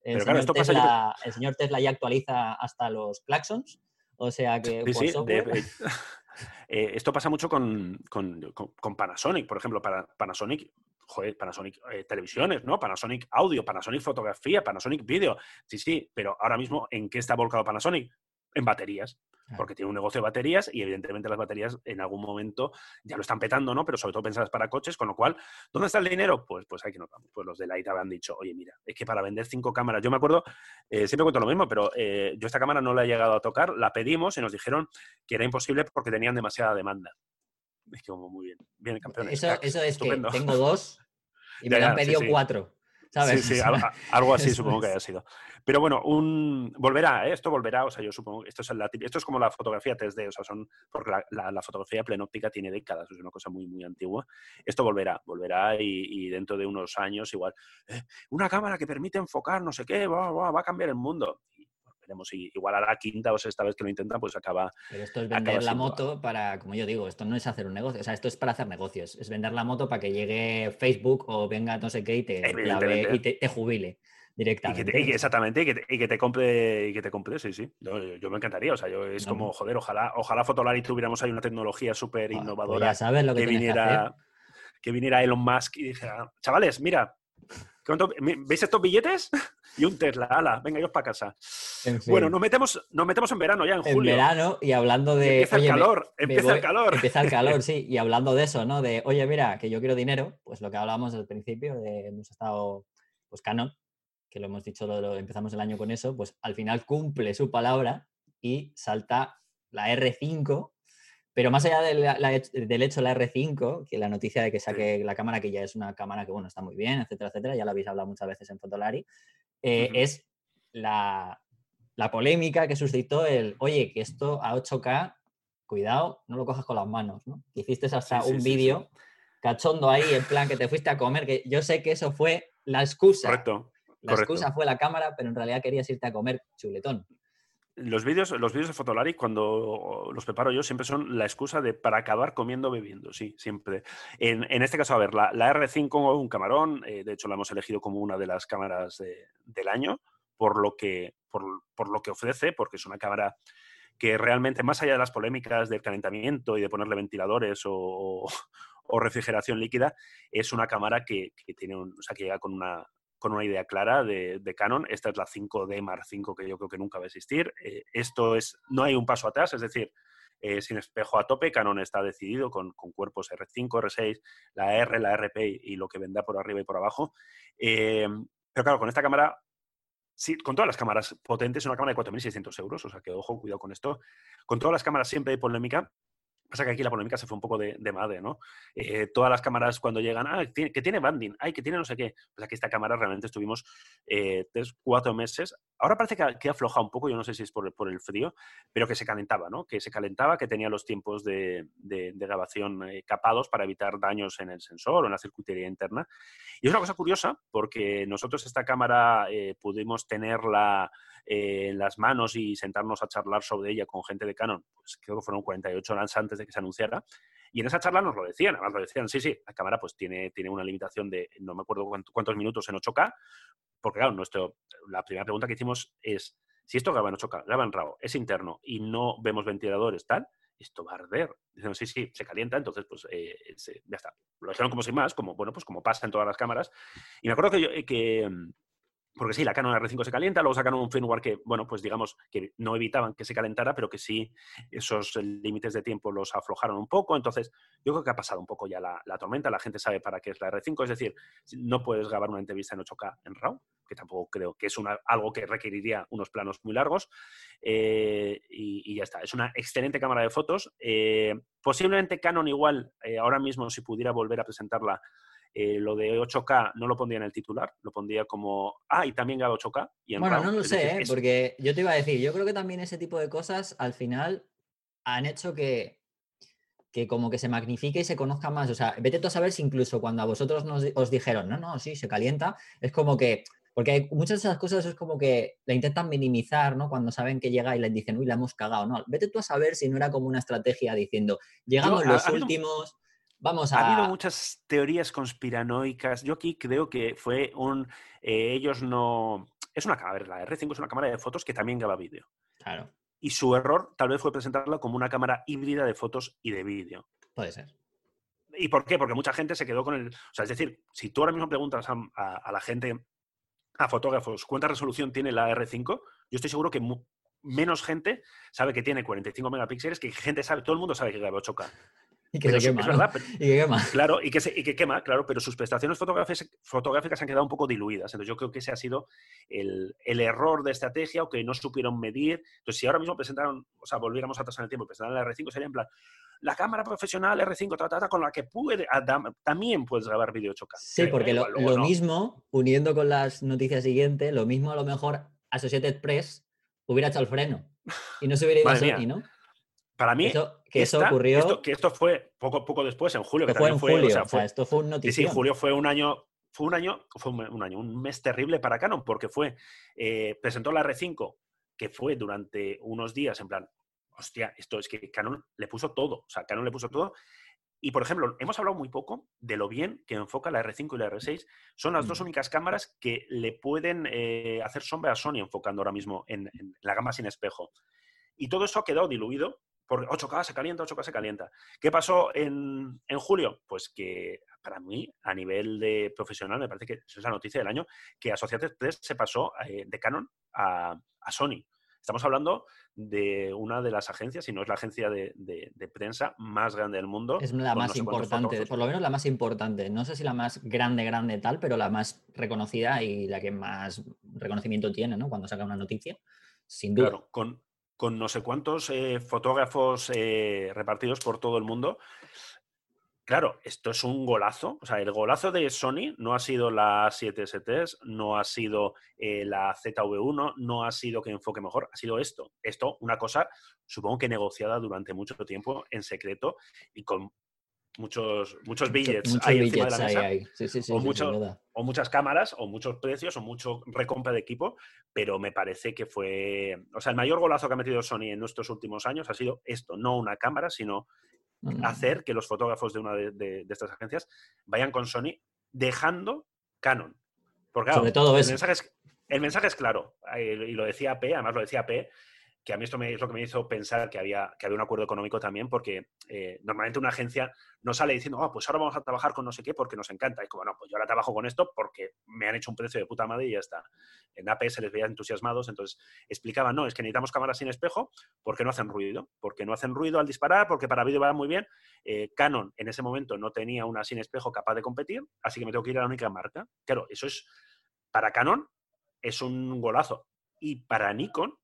El, señor Tesla, el señor Tesla ya actualiza hasta los claxons O sea que... Sí, por sí, software- de- eh, esto pasa mucho con, con- con- con Panasonic, por ejemplo, para Panasonic, joder, Panasonic eh, televisiones, ¿no? Panasonic audio, Panasonic fotografía, Panasonic vídeo. Sí, sí, pero ahora mismo, ¿en qué está volcado Panasonic? En baterías. Porque tiene un negocio de baterías y evidentemente las baterías en algún momento ya lo están petando, ¿no? Pero sobre todo pensadas para coches, con lo cual, ¿dónde está el dinero? Pues, pues aquí nos vamos. Pues los de la ITA han dicho, oye, mira, es que para vender cinco cámaras, yo me acuerdo, eh, siempre cuento lo mismo, pero eh, yo esta cámara no la he llegado a tocar, la pedimos y nos dijeron que era imposible porque tenían demasiada demanda. Es que como muy bien, bien campeones. Eso, eso es estupendo. que tengo dos y me han sí, pedido sí. cuatro. ¿Sabes? Sí, sí, algo así supongo que haya sido. Pero bueno, un volverá, ¿eh? esto volverá, o sea, yo supongo, esto es, la esto es como la fotografía 3D, o sea, son, porque la, la- la fotografía plenóptica tiene décadas, es una cosa muy, muy antigua. Esto volverá, volverá y, y dentro de unos años igual, eh, una cámara que permite enfocar, no sé qué, va, va, va a cambiar el mundo. Veremos si igual a la quinta o sexta vez que lo intentan, pues acaba, Pero esto es vender la moto para, como yo digo, esto no es hacer un negocio, o sea, esto es para hacer negocios, es vender la moto para que llegue Facebook o venga no sé qué y te, y te, te jubile Y que directamente. te- y que- exactamente, y que, te, y que te compre, y que te compre, sí, sí. Yo, yo me encantaría. O sea, yo es No, como, joder, ojalá, ojalá Fotolari tuviéramos ahí una tecnología súper pues innovadora ya sabes lo que, que tienes que viniera, que viniera Elon Musk y dijera, chavales, mira, ¿cuánto- mi- ¿veis estos billetes? Y un Tesla, ala, venga, iros para casa. En Bueno, nos metemos, nos metemos en verano ya, en, en julio. verano y hablando de. empieza oye, el calor, me empieza voy- el calor. Empieza el calor, sí. Y hablando de eso, ¿no? De, oye, mira, que yo quiero dinero, pues lo que hablábamos al principio, de, hemos estado, pues Canon, que lo hemos dicho, lo, lo- empezamos el año con eso, pues al final cumple su palabra y salta la R5, pero más allá de la- la hech- del hecho la R5, que la noticia de que saque la cámara, que ya es una cámara que, bueno, está muy bien, etcétera, etcétera, ya lo habéis hablado muchas veces en Fotolari, eh, es la, la polémica que suscitó el, oye, que esto a 8K, cuidado, no lo cojas con las manos, ¿no? Que hiciste hasta Sí, sí, un sí. vídeo cachondo ahí, en plan que te fuiste a comer, que yo sé que eso fue la excusa. Correcto. La correcto. excusa fue la cámara, pero en realidad querías irte a comer chuletón. Los vídeos, los vídeos de Fotolari, cuando los preparo yo, siempre son la excusa de para acabar comiendo bebiendo, sí, siempre. En, este caso, a ver, la, la R5, un camarón, eh, de hecho la hemos elegido como una de las cámaras de- del año, por lo, que, por, por lo que ofrece, porque es una cámara que realmente, más allá de las polémicas del calentamiento y de ponerle ventiladores o, o- o refrigeración líquida, es una cámara que, que tiene un, o sea, que llega con una, con una idea clara de, Canon. Esta es la 5D Mark V que yo creo que nunca va a existir. Eh, esto es, no hay un paso atrás, es decir, eh, sin espejo a tope, Canon está decidido con, con cuerpos R5, R6, la R, la RP y lo que vendrá por arriba y por abajo. Eh, pero claro, con esta cámara, sí, con todas las cámaras potentes, es una cámara de 4.600 euros, o sea que ojo, cuidado con esto. Con todas las cámaras siempre hay polémica. Pasa que aquí la polémica se fue un poco de, madre, ¿no? Eh, todas las cámaras cuando llegan, ah, que tiene banding, ay, que tiene no sé qué. Pues aquí esta cámara realmente estuvimos eh, tres, cuatro meses. Ahora parece que ha, aflojado un poco, yo no sé si es por, el- frío, pero que se calentaba, ¿no? Que se calentaba, que tenía los tiempos de grabación eh, capados para evitar daños en el sensor o en la circuitería interna. Y es una cosa curiosa porque nosotros esta cámara eh, pudimos tenerla eh, en las manos y sentarnos a charlar sobre ella con gente de Canon, pues creo que fueron 48 horas antes de que se anunciara. Y en esa charla nos lo decían, además lo decían, sí, sí, la cámara pues tiene, tiene una limitación de, no me acuerdo cuánto- cuántos minutos en 8K, porque claro, nuestro, la primera pregunta que hicimos es, si esto graba en 8K, graba en RAW, es interno y no vemos ventiladores, tal, esto va a arder. Dicen, sí, sí, se calienta, entonces pues eh, ya está. Lo dijeron como sin más, como, bueno, pues como pasa en todas las cámaras. Y me acuerdo que, yo, eh, que mm, porque sí, la Canon R5 se calienta, luego sacaron un firmware que, bueno, pues digamos que no evitaban que se calentara, pero que sí esos límites de tiempo los aflojaron un poco. Entonces, yo creo que ha pasado un poco ya la, tormenta, la gente sabe para qué es la R5, es decir, no puedes grabar una entrevista en 8K en RAW, que tampoco creo que es algo que requeriría unos planos muy largos, eh, y, y ya está. Es una excelente cámara de fotos. Eh, posiblemente Canon igual, eh, ahora mismo, si pudiera volver a presentarla, eh, lo de 8K no lo pondría en el titular, lo pondría como, ah, y también graba 8K. Y en Bueno, no lo Es sé, decir, ¿eh? es- porque yo te iba a decir, yo creo que también ese tipo de cosas al final han hecho que, que como que se magnifique y se conozca más. O sea, vete tú a saber si incluso cuando a vosotros nos, os dijeron, no, no, sí, se calienta, es como que, porque hay muchas de esas cosas es como que la intentan minimizar, ¿no? Cuando saben que llega y les dicen, uy, la hemos cagado, no. Vete tú a saber si no era como una estrategia diciendo, llegamos los ha últimos, vamos Ha a... habido muchas teorías conspiranoicas. Yo aquí creo que fue un... eh, ellos no... Es una cámara, a ver, la R5 es una cámara de fotos que también graba vídeo. Claro. y su error tal vez fue presentarla como una cámara híbrida de fotos y de vídeo. Puede ser. ¿Y por qué? Porque mucha gente se quedó con el... O sea, es decir, si tú ahora mismo preguntas a, la gente, a fotógrafos, ¿cuánta resolución tiene la R5? Yo estoy seguro que menos gente sabe que tiene 45 megapíxeles que gente sabe, todo el mundo sabe que graba 8K. Y que se quema. Es verdad, y que quema. Claro, y que, se, y que quema, claro, pero sus prestaciones fotográficas, fotográficas han quedado un poco diluidas. Entonces, yo creo que ese ha sido el, el, error de estrategia o que no supieron medir. Entonces, si ahora mismo presentaron, o sea, volviéramos atrás en el tiempo y presentaran la R5, sería en plan, la cámara profesional R5 trata con la que puede, también puedes grabar vídeo 8K. Sí, porque lo, mismo, uniendo con las noticias siguientes, lo mismo a lo mejor Associated Press hubiera hecho el freno y no se hubiera ido a Sony, ¿no? Para mí, que eso ocurrió. que esto fue poco, poco después, en julio. Que fue en julio, o sea, esto fue un noticia. Sí, julio fue un año, fue un año, fue un, año, un mes terrible para Canon, porque fue, eh, presentó la R5, que fue durante unos días, en plan, hostia, esto es que Canon le puso todo, o sea, Canon le puso todo. Y, por ejemplo, hemos hablado muy poco de lo bien que enfoca la R5 y la R6. Son las dos mm. únicas cámaras que le pueden eh, hacer sombra a Sony enfocando ahora mismo en, en, la gama sin espejo. Y todo eso ha quedado diluido porque 8K se calienta, 8K se calienta. ¿Qué pasó en, julio? Pues que para mí, a nivel de profesional, me parece que es la noticia del año, que Associated Press se pasó eh, de Canon a, Sony. Estamos hablando de una de las agencias, si no es la agencia de, prensa más grande del mundo. Es la más importante, por lo menos la más importante. No sé si la más grande, grande tal, pero la más reconocida y la que más reconocimiento tiene, ¿no? Cuando saca una noticia, sin duda. Claro, con, con no sé cuántos eh, fotógrafos eh, repartidos por todo el mundo. Claro, esto es un golazo. O sea, el golazo de Sony no ha sido la 7STs, no ha sido eh, la ZV1, no ha sido que enfoque mejor, ha sido esto. Esto, una cosa, supongo que negociada durante mucho tiempo en secreto y con muchos, muchos billets ahí encima de la mesa. o, o, muchas cámaras, o muchos precios, o mucho recompra de equipo, pero me parece que fue. O sea, el mayor golazo que ha metido Sony en nuestros últimos años ha sido esto, no una cámara, sino hacer que los fotógrafos de una de, estas agencias vayan con Sony dejando Canon. Porque Sobre todo el, mensaje es, el mensaje es claro, y lo decía P, además lo decía P, que a mí esto me, es lo que me hizo pensar que había, que había un acuerdo económico también, porque eh, normalmente una agencia no sale diciendo, oh, pues ahora vamos a trabajar con no sé qué porque nos encanta. Y como, no, pues yo ahora trabajo con esto porque me han hecho un precio de puta madre y ya está. En AP se les veía entusiasmados, entonces explicaban, no, es que necesitamos cámaras sin espejo porque no hacen ruido, porque no hacen ruido al disparar, porque para vídeo va muy bien. Eh, Canon en ese momento no tenía una sin espejo capaz de competir, así que me tengo que ir a la única marca. Claro, eso es, para Canon es un golazo. Y para Nikon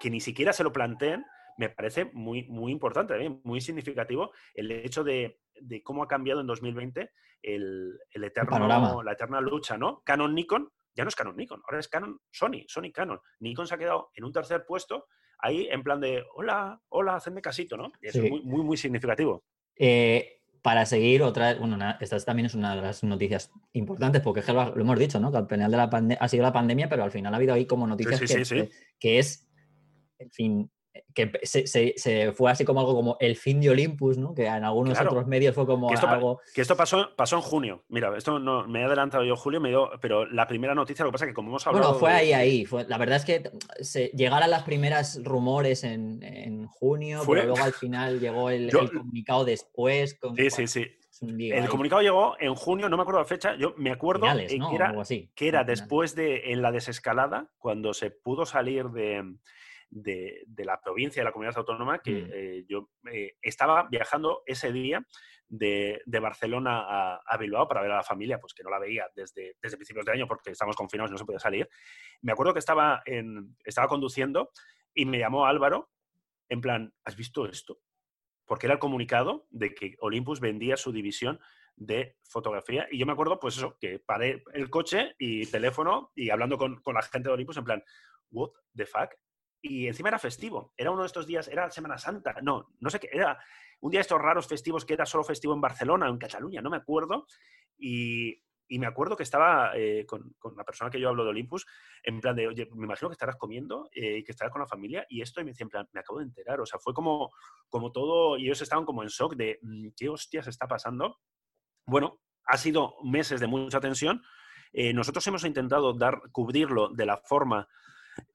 que ni siquiera se lo planteen, me parece muy, muy importante, muy significativo el hecho de, cómo ha cambiado en 2020 el, el eterno, la eterna lucha, ¿no? Canon Nikon, ya no es Canon Nikon, ahora es Canon Sony, Sony Canon. Nikon se ha quedado en un tercer puesto ahí en plan de, hola, hola, hacedme casito, ¿no? es muy, muy, muy significativo. Eh, para seguir, otra bueno, esta también es una de las noticias importantes, porque lo, lo hemos dicho, ¿no? Que al final de la ha sido la pandemia, pero al final ha habido ahí como noticias que, es en fin, eh, que se, fue así como algo como el fin de Olympus, ¿no? Que en algunos otros medios fue como que esto, algo... Que esto pasó, pasó en junio. Mira, esto no me he adelantado yo julio, me dio, pero la primera noticia, lo que pasa es que como hemos hablado... Bueno, fue ahí, ahí. Fue, la verdad es que se, llegaron las primeras rumores en, junio, pero luego al final llegó el, comunicado después. sí, sí, sí. El comunicado llegó en junio, no me acuerdo la fecha, yo me acuerdo que, era, que era después de en la desescalada, cuando se pudo salir de, de, la provincia, de la comunidad autónoma, que mm. eh, yo eh, estaba viajando ese día de, Barcelona a, Bilbao para ver a la familia, pues que no la veía desde, desde principios de año porque estábamos confinados y no se podía salir. Me acuerdo que estaba, en, estaba conduciendo y me llamó Álvaro en plan, ¿has visto esto? Porque era el comunicado de que Olympus vendía su división de fotografía. Y yo me acuerdo, pues eso, que paré el coche y teléfono y hablando con, con la gente de Olympus en plan, what the fuck? Y encima era festivo. Era uno de estos días, era Semana Santa, no, no sé qué, era un día de estos raros festivos que era solo festivo en Barcelona o en Cataluña, no me acuerdo. Y, me acuerdo que estaba eh, con, la persona que yo hablo de Olympus, en plan de, oye, me imagino que estarás comiendo eh, y que estarás con la familia, y esto, y me decía, en plan, me acabo de enterar, o sea, fue como, como todo, y ellos estaban como en shock de, mm, ¿qué hostias está pasando? Bueno, ha sido meses de mucha tensión. Eh, nosotros hemos intentado dar, cubrirlo de la forma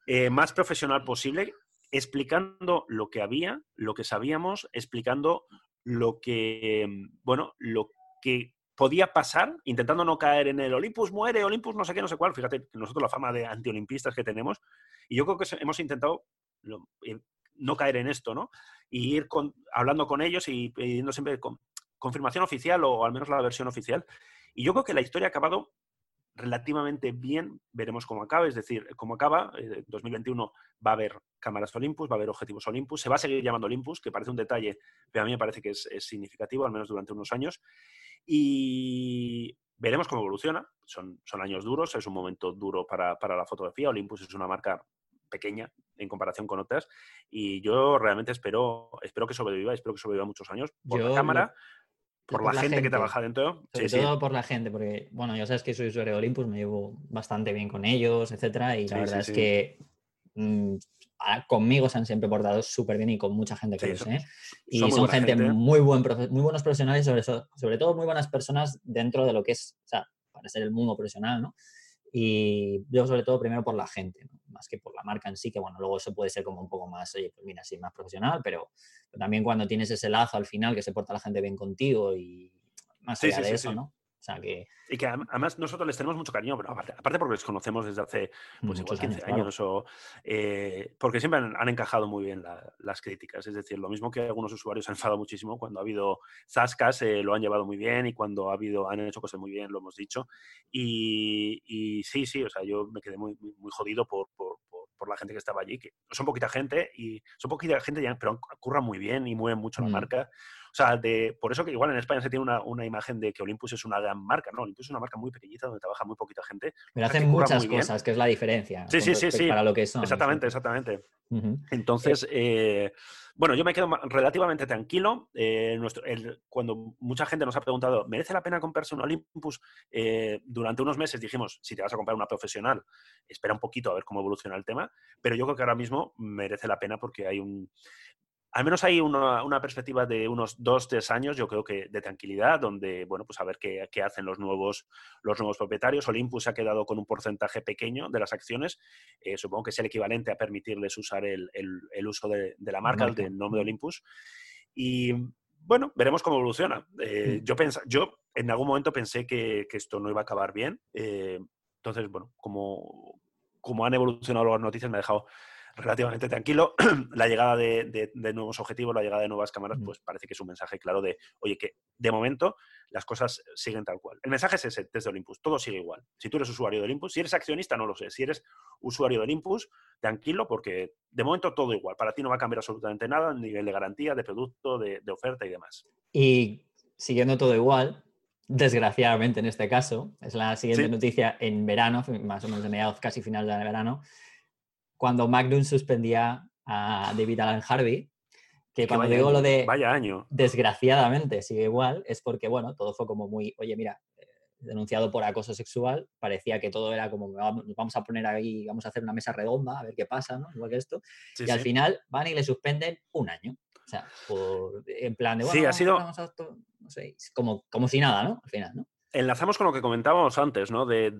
eh, más profesional posible. explicando lo que había, lo que sabíamos, explicando lo que, bueno, lo que podía pasar, intentando no caer en el Olympus muere, Olympus no sé qué, no sé cuál. Fíjate, nosotros la fama de antiolimpistas que tenemos, y yo creo que hemos intentado eh, no caer en esto, ¿no? Y ir hablando con ellos y pidiendo siempre confirmación oficial o al menos la versión oficial. Y yo creo que la historia ha acabado relativamente bien, veremos cómo acaba, es decir, cómo acaba, en eh, 2021 va a haber cámaras Olympus, va a haber objetivos Olympus, se va a seguir llamando Olympus, que parece un detalle, pero a mí me parece que es, significativo, al menos durante unos años, y veremos cómo evoluciona, son, son años duros, es un momento duro para, para la fotografía, Olympus es una marca pequeña en comparación con otras. Y yo realmente espero, espero que sobreviva, espero que sobreviva muchos años por la cámara, por, la, gente, que trabaja dentro. Sobre todo por la gente, porque, bueno, ya sabes que soy usuario de Olympus, me llevo bastante bien con ellos, etcétera, y la verdad es que mm, conmigo se han siempre portado súper bien y con mucha gente que lo sé. Y son, gente, Muy, buen, muy buenos profesionales, sobre, sobre todo muy buenas personas dentro de lo que es, o sea, para ser el mundo profesional, ¿no? Y yo sobre todo primero por la gente, más que por la marca en sí, que bueno, luego eso puede ser como un poco más, oye, pues mira, sí, más profesional, pero, también cuando tienes ese lazo al final que se porta la gente bien contigo y más allá de eso, ¿no? Que... Y que además nosotros les tenemos mucho cariño, pero aparte, porque les conocemos desde hace pues, igual 15 años, o, eh, porque siempre han, encajado muy bien las críticas. Es decir, lo mismo que algunos usuarios han enfadado muchísimo cuando ha habido zascas, eh, lo han llevado muy bien y cuando ha habido, han hecho cosas muy bien, lo hemos dicho. Y, sí, sí, o sea, yo me quedé muy, muy, jodido por, por, la gente que estaba allí, que son poquita gente y son poquita gente, pero curran muy bien y mueven mucho la mm. marca. O sea, de, por eso que igual en España se tiene una, una, imagen de que Olympus es una gran marca, ¿no? Olympus es una marca muy pequeñita donde trabaja muy poquita gente. Pero hacen muchas cosas, que es la diferencia. Sí, sí, sí, sí. Para lo que son. Exactamente, exactamente. Entonces, eh, bueno, yo me quedo relativamente tranquilo. Eh, nuestro, cuando mucha gente nos ha preguntado, ¿merece la pena comprarse un Olympus? Eh, durante unos meses dijimos, si te vas a comprar una profesional, espera un poquito a ver cómo evoluciona el tema, pero yo creo que ahora mismo merece la pena porque hay un al menos hay una, perspectiva de unos dos, tres años, yo creo que de tranquilidad, donde, bueno, pues a ver qué, hacen los nuevos, los nuevos propietarios. Olympus ha quedado con un porcentaje pequeño de las acciones. Eh, supongo que es el equivalente a permitirles usar el, uso de, la marca, del nombre de Olympus. Y bueno, veremos cómo evoluciona. Eh, mm. yo, yo en algún momento pensé que, esto no iba a acabar bien. Eh, entonces, bueno, como, como han evolucionado las noticias, me ha dejado relativamente tranquilo. la llegada de, nuevos objetivos, la llegada de nuevas cámaras, pues parece que es un mensaje claro de, oye, que de momento las cosas siguen tal cual. El mensaje es ese desde Olympus, todo sigue igual. Si tú eres usuario de Olympus, si eres accionista, no lo sé. Si eres usuario de Olympus, tranquilo, porque de momento todo igual. Para ti no va a cambiar absolutamente nada nivel de garantía, de producto, de, oferta y demás. Y siguiendo todo igual, desgraciadamente en este caso, es la siguiente noticia en verano, más o menos de mediados casi final de verano, cuando Magnum suspendía a David Alan Harvey, que cuando digo lo de... Vaya año. Desgraciadamente sigue igual, es porque, bueno, todo fue como muy, oye, mira, eh, denunciado por acoso sexual, parecía que todo era como, vamos a poner ahí, vamos a hacer una mesa redonda, a ver qué pasa, ¿no? Igual que esto. y al final van y le suspenden un año. O sea, en plan de, bueno, sí, ha sido... no sé, como, como si nada, ¿no? Al final, ¿no? Enlazamos con lo que comentábamos antes, ¿no? De,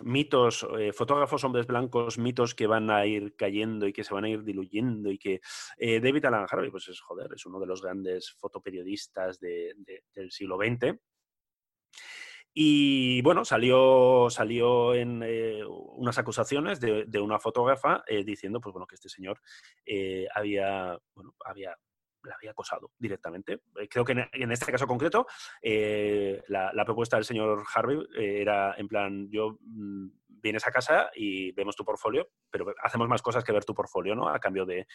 mitos, eh, fotógrafos hombres blancos, mitos que van a ir cayendo y que se van a ir diluyendo y que eh, David Alan Harvey, pues es joder, es uno de los grandes fotoperiodistas del siglo XX. Y bueno, salió, salió en eh, unas acusaciones de, una fotógrafa diciendo pues, bueno, que este señor había, bueno, había la había acosado directamente. Eh, creo que en, este caso concreto, eh, la, propuesta del señor Harvey eh, era en plan, yo mm, vienes a casa y vemos tu portfolio, pero hacemos más cosas que ver tu portfolio, ¿no? A cambio de,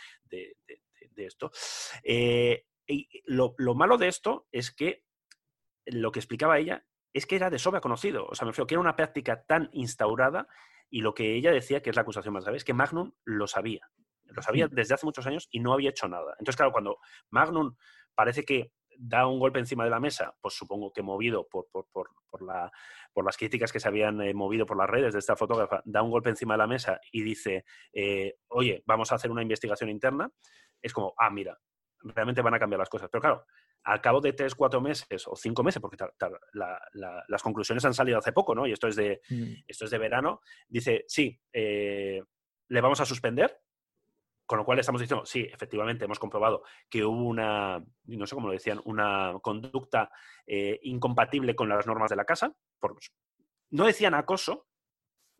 esto. y lo, lo, malo de esto es que lo que explicaba ella es que era de sobra conocido. O sea, me refiero que era una práctica tan instaurada y lo que ella decía, que es la acusación más grave, es que Magnum lo sabía lo sabía desde hace muchos años y no había hecho nada. Entonces, claro, cuando Magnum parece que da un golpe encima de la mesa, pues supongo que movido por, la, por las críticas que se habían eh, movido por las redes de esta fotógrafa, da un golpe encima de la mesa y dice, eh, oye, vamos a hacer una investigación interna, es como, ah, mira, realmente van a cambiar las cosas. Pero claro, al cabo de tres, cuatro meses o cinco meses, porque las conclusiones han salido hace poco, ¿no? Y esto es de, mm. esto es de verano, dice, sí, eh, le vamos a suspender, con lo cual estamos diciendo, sí, efectivamente, hemos comprobado que hubo una, no sé cómo lo decían, una conducta eh, incompatible con las normas de la casa. No decían acoso,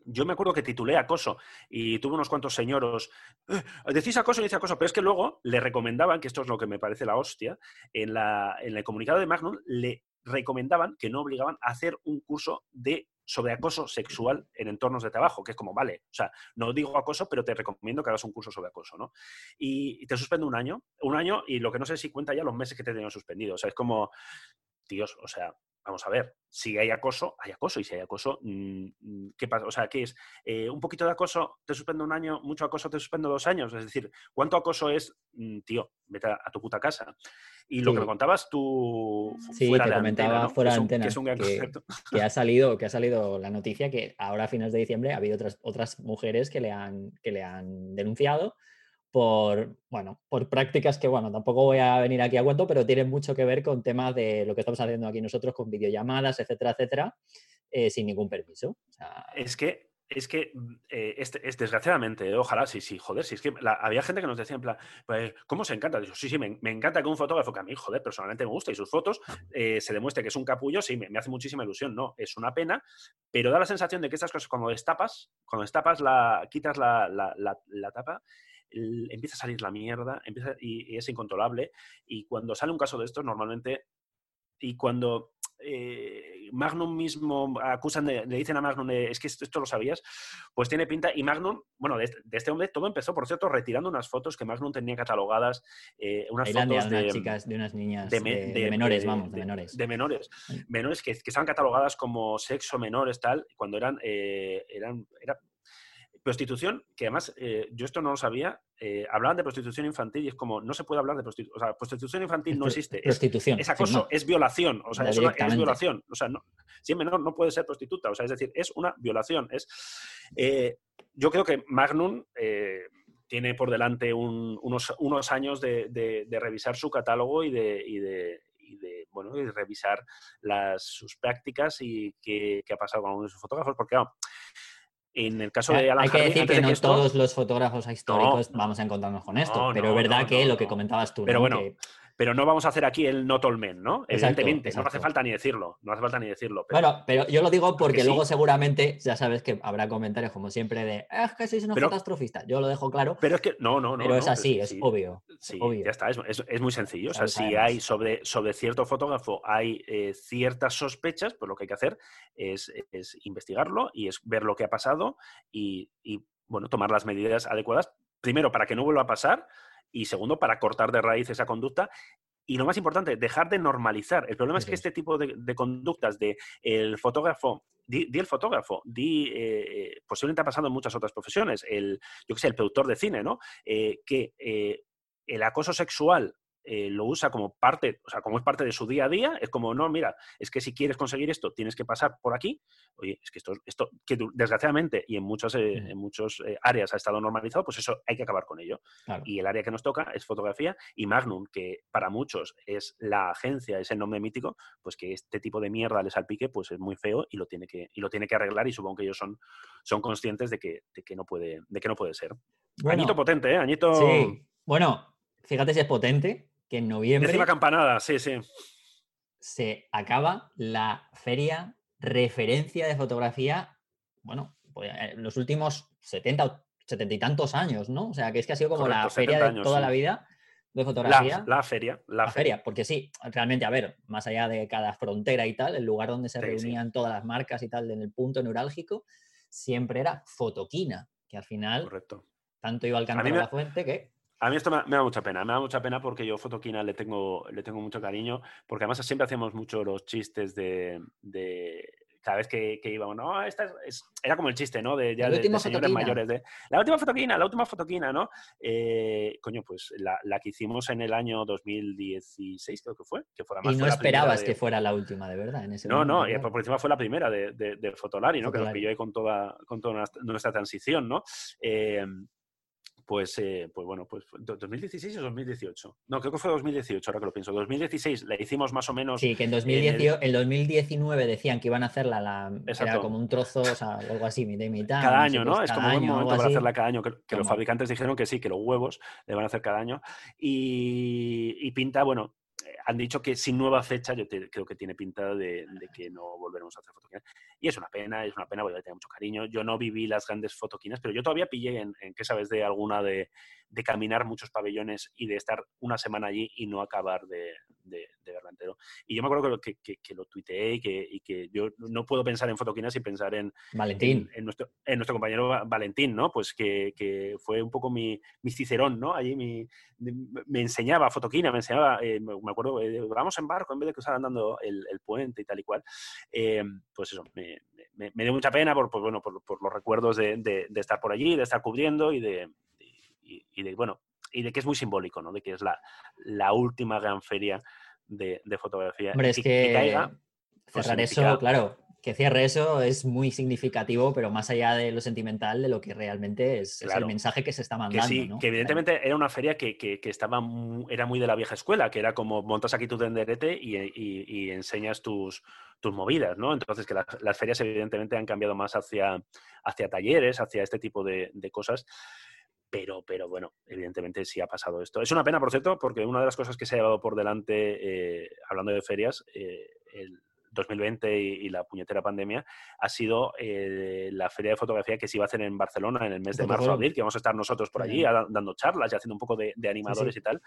yo me acuerdo que titulé acoso y tuve unos cuantos señoros, eh, decís acoso y dice acoso, pero es que luego le recomendaban, que esto es lo que me parece la hostia, en, la, en el comunicado de Magnum le recomendaban que no obligaban a hacer un curso de sobre acoso sexual en entornos de trabajo, que es como, vale, o sea, no digo acoso, pero te recomiendo que hagas un curso sobre acoso, ¿no? Y, te suspendo un año, un año, y lo que no sé si cuenta ya los meses que te tenían suspendido. O sea, es como, Dios, o sea, vamos a ver, si hay acoso, hay acoso, y si hay acoso, mm, mm, ¿qué pasa? O sea, ¿qué es? Eh, ¿Un poquito de acoso te suspendo un año, mucho acoso te suspendo dos años? Es decir, ¿cuánto acoso es, mm, tío, vete a, tu puta casa? Y lo que me contabas tú sí, fuera te comentaba fuera de antena, que, ha salido, que ha salido la noticia que ahora a finales de diciembre ha habido otras, otras mujeres que le han, que le han denunciado por, bueno, por prácticas que, bueno, tampoco voy a venir aquí a cuento, pero tienen mucho que ver con temas de lo que estamos haciendo aquí nosotros con videollamadas, etcétera, etcétera, eh, sin ningún permiso. Es que es que mm, eh, es, desgraciadamente, ojalá, sí, sí, joder, si es que había gente que nos decía en plan, pues, ¿cómo se encanta? Digo, sí, sí, me, encanta que un fotógrafo que a mí, joder, personalmente me gusta y sus fotos eh, se demuestre que es un capullo, sí, me, hace muchísima ilusión, no, es una pena, pero da la sensación de que estas cosas, cuando destapas, cuando destapas, la, quitas la, la tapa, empieza a salir la mierda empieza, y, es incontrolable. Y cuando sale un caso de esto, normalmente, y cuando eh, Magnum mismo acusan, de, le dicen a Magnum, es que esto, lo sabías, pues tiene pinta. Y Magnum, bueno, de, este hombre todo empezó, por cierto, retirando unas fotos que Magnum tenía catalogadas, eh, unas fotos de, unas chicas, de unas niñas, de, menores, vamos, de, menores. De menores, menores que, que estaban catalogadas como sexo menores, tal, cuando eran, eh, eran, era, prostitución, que además eh, yo esto no lo sabía, eh, hablaban de prostitución infantil y es como, no se puede hablar de prostitución, o sea, prostitución infantil no existe. Prostitución. Es, acoso, es violación, o sea, es, violación. O sea, no, si es menor no puede ser prostituta, o sea, es decir, es una violación. Es, eh, yo creo que Magnum tiene por delante unos, unos años de, revisar su catálogo y de, y de, bueno, y revisar las, sus prácticas y qué, ha pasado con algunos de sus fotógrafos, porque en el caso de Alan Hay que decir que no todos los fotógrafos históricos vamos a encontrarnos con esto, pero es verdad que lo que comentabas tú. Pero bueno, pero no vamos a hacer aquí el not all men, ¿no? Evidentemente, no hace falta ni decirlo, no hace falta ni decirlo. Bueno, pero yo lo digo porque luego seguramente, ya sabes que habrá comentarios como siempre de, ah, es que sois unos catastrofistas, yo lo dejo claro. Pero es que, no, no, no. Pero es así, es, obvio, sí, ya está, es, muy sencillo. O sea, si hay sobre, sobre cierto fotógrafo hay eh, ciertas sospechas, pues lo que hay que hacer es, investigarlo y es ver lo que ha pasado y, y bueno, tomar las medidas adecuadas, primero para que no vuelva a pasar y segundo, para cortar de raíz esa conducta. Y lo más importante, dejar de normalizar. El problema es que este tipo de, conductas de el fotógrafo, di, el fotógrafo, di, eh, posiblemente ha pasado en muchas otras profesiones, el, yo que sé, el productor de cine, ¿no? Eh, que eh, el acoso sexual eh, lo usa como parte, o sea, como es parte de su día a día, es como, no, mira, es que si quieres conseguir esto, tienes que pasar por aquí. Oye, es que esto, esto que desgraciadamente y en muchas, eh, en muchos eh, áreas ha estado normalizado, pues eso hay que acabar con ello. Y el área que nos toca es fotografía y Magnum, que para muchos es la agencia, es el nombre mítico, pues que este tipo de mierda les salpique, pues es muy feo y lo tiene que, y lo tiene que arreglar y supongo que ellos son, son conscientes de que, de que, no, puede, de que no puede ser. Añito potente, ¿eh? Añito... Sí. Bueno, fíjate si es potente, que en noviembre... Décima campanada, sí, sí. Se acaba la feria referencia de fotografía, bueno, pues, eh, los últimos 70 o 70 y tantos años, ¿no? O sea, que es que ha sido como la feria de toda la vida de fotografía. La, feria. La, feria. porque sí, realmente, a ver, más allá de cada frontera y tal, el lugar donde se reunían todas las marcas y tal, en el punto neurálgico, siempre era fotoquina, que al final Correcto. tanto iba al canto de la fuente que a mí esto me, da mucha pena, me da mucha pena porque yo Fotoquina le tengo, le tengo mucho cariño, porque además siempre hacemos mucho los chistes de, cada vez que, íbamos, no, esta es, era como el chiste, ¿no? De, ya de, señores mayores, de la última fotoquina, la última fotoquina, ¿no? Eh, coño, pues la, que hicimos en el año 2016, creo que fue. Que fuera más, y no esperabas que fuera la última, de verdad, en ese No, no, y por, encima fue la primera de, de Fotolari, ¿no? Que nos pilló ahí con toda, con toda nuestra transición, ¿no? Eh, pues, eh, pues bueno, pues 2016 o 2018. No, creo que fue 2018, ahora que lo pienso. 2016 la hicimos más o menos. Sí, que en, 2019 decían que iban a hacerla la, era como un trozo, o sea, algo así, mitad y mitad. Cada año, ¿no? Es como un momento para hacerla cada año. Que, los fabricantes dijeron que sí, que los huevos le van a hacer cada año. y pinta, bueno, han dicho que sin nueva fecha, yo creo que tiene pinta de, que no volveremos a hacer fotoquinas. Y es una pena, es una pena, voy a tener mucho cariño. Yo no viví las grandes fotoquinas, pero yo todavía pillé en, en ¿qué sabes de alguna de, de, caminar muchos pabellones y de estar una semana allí y no acabar de, de, verla entero. Y yo me acuerdo que, que, que lo tuiteé y que, y que, yo no puedo pensar en fotoquinas sin pensar en, Valentín. En, nuestro, en nuestro compañero Valentín, ¿no? Pues que, que fue un poco mi, mi cicerón, ¿no? Allí mi, me enseñaba fotoquina, me enseñaba, eh, me acuerdo, eh, vamos en barco en vez de cruzar andando el, el puente y tal y cual. Eh, pues eso, me, me, me, dio mucha pena por, pues, bueno, por, por los recuerdos de, de, de, estar por allí, de estar cubriendo y de, y, y de bueno, y de que es muy simbólico, ¿no? De que es la, la última gran feria de, de fotografía. Hombre, es y, que, que caiga, pues cerrar eso, claro, que cierre eso es muy significativo, pero más allá de lo sentimental, de lo que realmente es, claro. es el mensaje que se está mandando. Que sí, ¿no? que evidentemente claro. era una feria que, que, que, estaba muy, era muy de la vieja escuela, que era como montas aquí tu tenderete y, y, y enseñas tus, tus movidas, ¿no? Entonces que las, las, ferias evidentemente han cambiado más hacia, hacia talleres, hacia este tipo de, de cosas. Pero, pero, bueno, evidentemente sí ha pasado esto. Es una pena, por cierto, porque una de las cosas que se ha llevado por delante, eh, hablando de ferias, eh, el, 2020 y, y, la puñetera pandemia, ha sido eh, la feria de fotografía que se iba a hacer en Barcelona en el mes de marzo, abril, que vamos a estar nosotros por allí a, dando charlas y haciendo un poco de, de animadores sí, sí. y tal.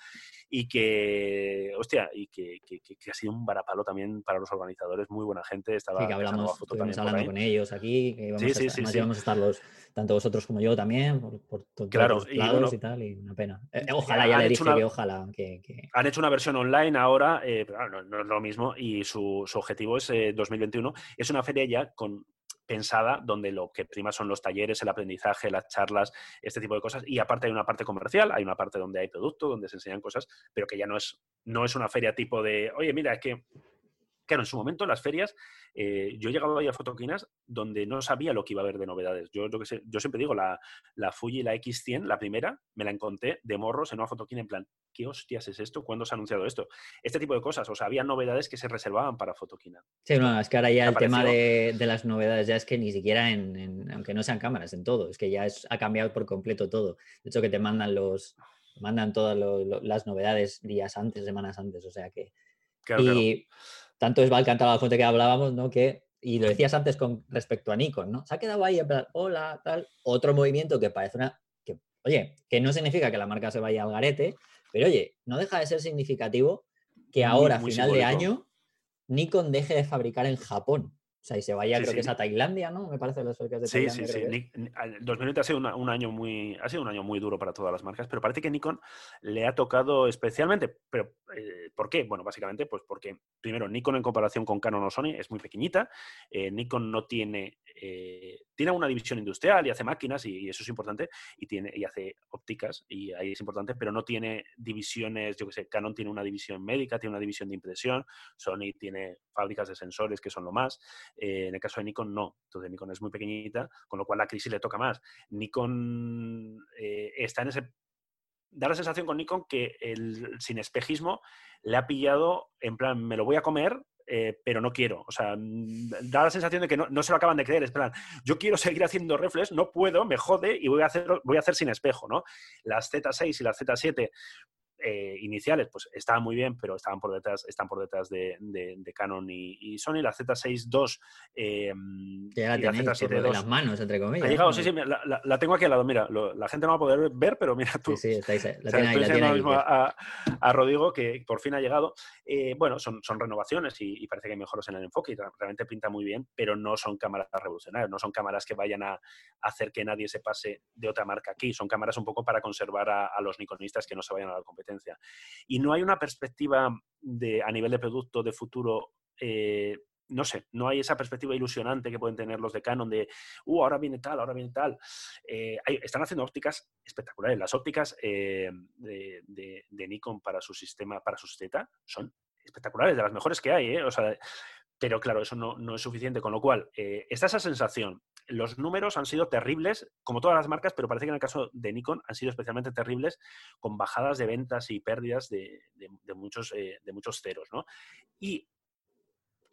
Y que, hostia, y que, que, que, ha sido un varapalo también para los organizadores, muy buena gente. Estaba sí, que hablamos, hablando con ellos aquí, que íbamos a, íbamos a estar los, tanto vosotros como yo también, por, por todos claro, los lados y, bueno, y, tal, y una pena. Eh, ojalá, ya le dije una, que ojalá. Que, que, Han hecho una versión online ahora, eh, pero no, no, es lo mismo, y su, su objetivo es eh, 2021. Es una feria ya con pensada donde lo que prima son los talleres, el aprendizaje, las charlas, este tipo de cosas. Y aparte hay una parte comercial, hay una parte donde hay producto, donde se enseñan cosas, pero que ya no es, no es una feria tipo de, oye, mira, es que Claro, en su momento las ferias, eh, yo he llegado ahí a fotoquinas donde no sabía lo que iba a haber de novedades. Yo, yo, que sé, yo siempre digo, la, la Fuji, la X100, la primera, me la encontré de morros en una fotoquina en plan, ¿qué hostias es esto? ¿Cuándo se ha anunciado esto? Este tipo de cosas, o sea, había novedades que se reservaban para fotoquina. Sí, no, es que ahora ya el tema de, de, las novedades ya es que ni siquiera en, en, aunque no sean cámaras, en todo, es que ya es, ha cambiado por completo todo. De hecho, que te mandan los, mandan todas lo, lo, las novedades días antes, semanas antes, o sea que... Claro, y, claro tanto es Valcanta la fuente que hablábamos, ¿no? Que, y lo decías antes con respecto a Nikon, ¿no? Se ha quedado ahí en plan, hola, tal, otro movimiento que parece una, que, oye, que no significa que la marca se vaya al garete, pero oye, no deja de ser significativo que ahora, muy final simbólico. de año, Nikon deje de fabricar en Japón. O sea, y se vaya, sí, creo sí. que es a Tailandia, ¿no? Me parece las fábricas de sí, Tailandia. Sí, sí, sí. El 2020 ha sido una, un año muy, ha sido un año muy duro para todas las marcas, pero parece que Nikon le ha tocado especialmente. Pero, eh, ¿por qué? Bueno, básicamente, pues porque, primero, Nikon en comparación con Canon o Sony es muy pequeñita. Eh, Nikon no tiene, eh, tiene una división industrial y hace máquinas, y, y, eso es importante, y, tiene, y hace ópticas, y ahí es importante, pero no tiene divisiones, yo qué sé, Canon tiene una división médica, tiene una división de impresión, Sony tiene fábricas de sensores que son lo más. Eh, en el caso de Nikon no. Entonces Nikon es muy pequeñita, con lo cual la crisis le toca más. Nikon eh, está en ese... Da la sensación con Nikon que el sin espejismo le ha pillado en plan, me lo voy a comer, eh, pero no quiero. O sea, da la sensación de que no, no, se lo acaban de creer. Es plan, yo quiero seguir haciendo reflex, no puedo, me jode y voy a hacer, voy a hacer sin espejo, ¿no? Las Z6 y las Z7 eh, iniciales, pues estaban muy bien, pero estaban por detrás, están por detrás de, de, de Canon y, y, Sony. La Z6 II eh, ya la, y la Z7 II. las manos, entre comillas. Ha llegado, ¿no? sí, sí, la, la, la, tengo aquí al lado. Mira, lo, la gente no va a poder ver, pero mira tú. Sí, sí, está ahí, la o sea, tiene ahí, la tiene ahí, mismo a, a, Rodrigo, que por fin ha llegado. Eh, bueno, son, son renovaciones y, y, parece que hay mejoras en el enfoque y realmente pinta muy bien, pero no son cámaras revolucionarias, no son cámaras que vayan a hacer que nadie se pase de otra marca aquí. Son cámaras un poco para conservar a, a los nikonistas que no se vayan a la competencia y no hay una perspectiva de, a nivel de producto de futuro. Eh, no sé, no hay esa perspectiva ilusionante que pueden tener los de Canon de, uh, ahora viene tal, ahora viene tal. Eh, están haciendo ópticas espectaculares. Las ópticas eh, de, Nikon para su sistema, para sus Z, son espectaculares, de las mejores que hay. O sea, pero claro, eso no, es suficiente, con lo cual está esa sensación. Los números han sido terribles, como todas las marcas, pero parece que en el caso de Nikon han sido especialmente terribles, con bajadas de ventas y pérdidas de, muchos, eh, muchos ceros. ¿no? Y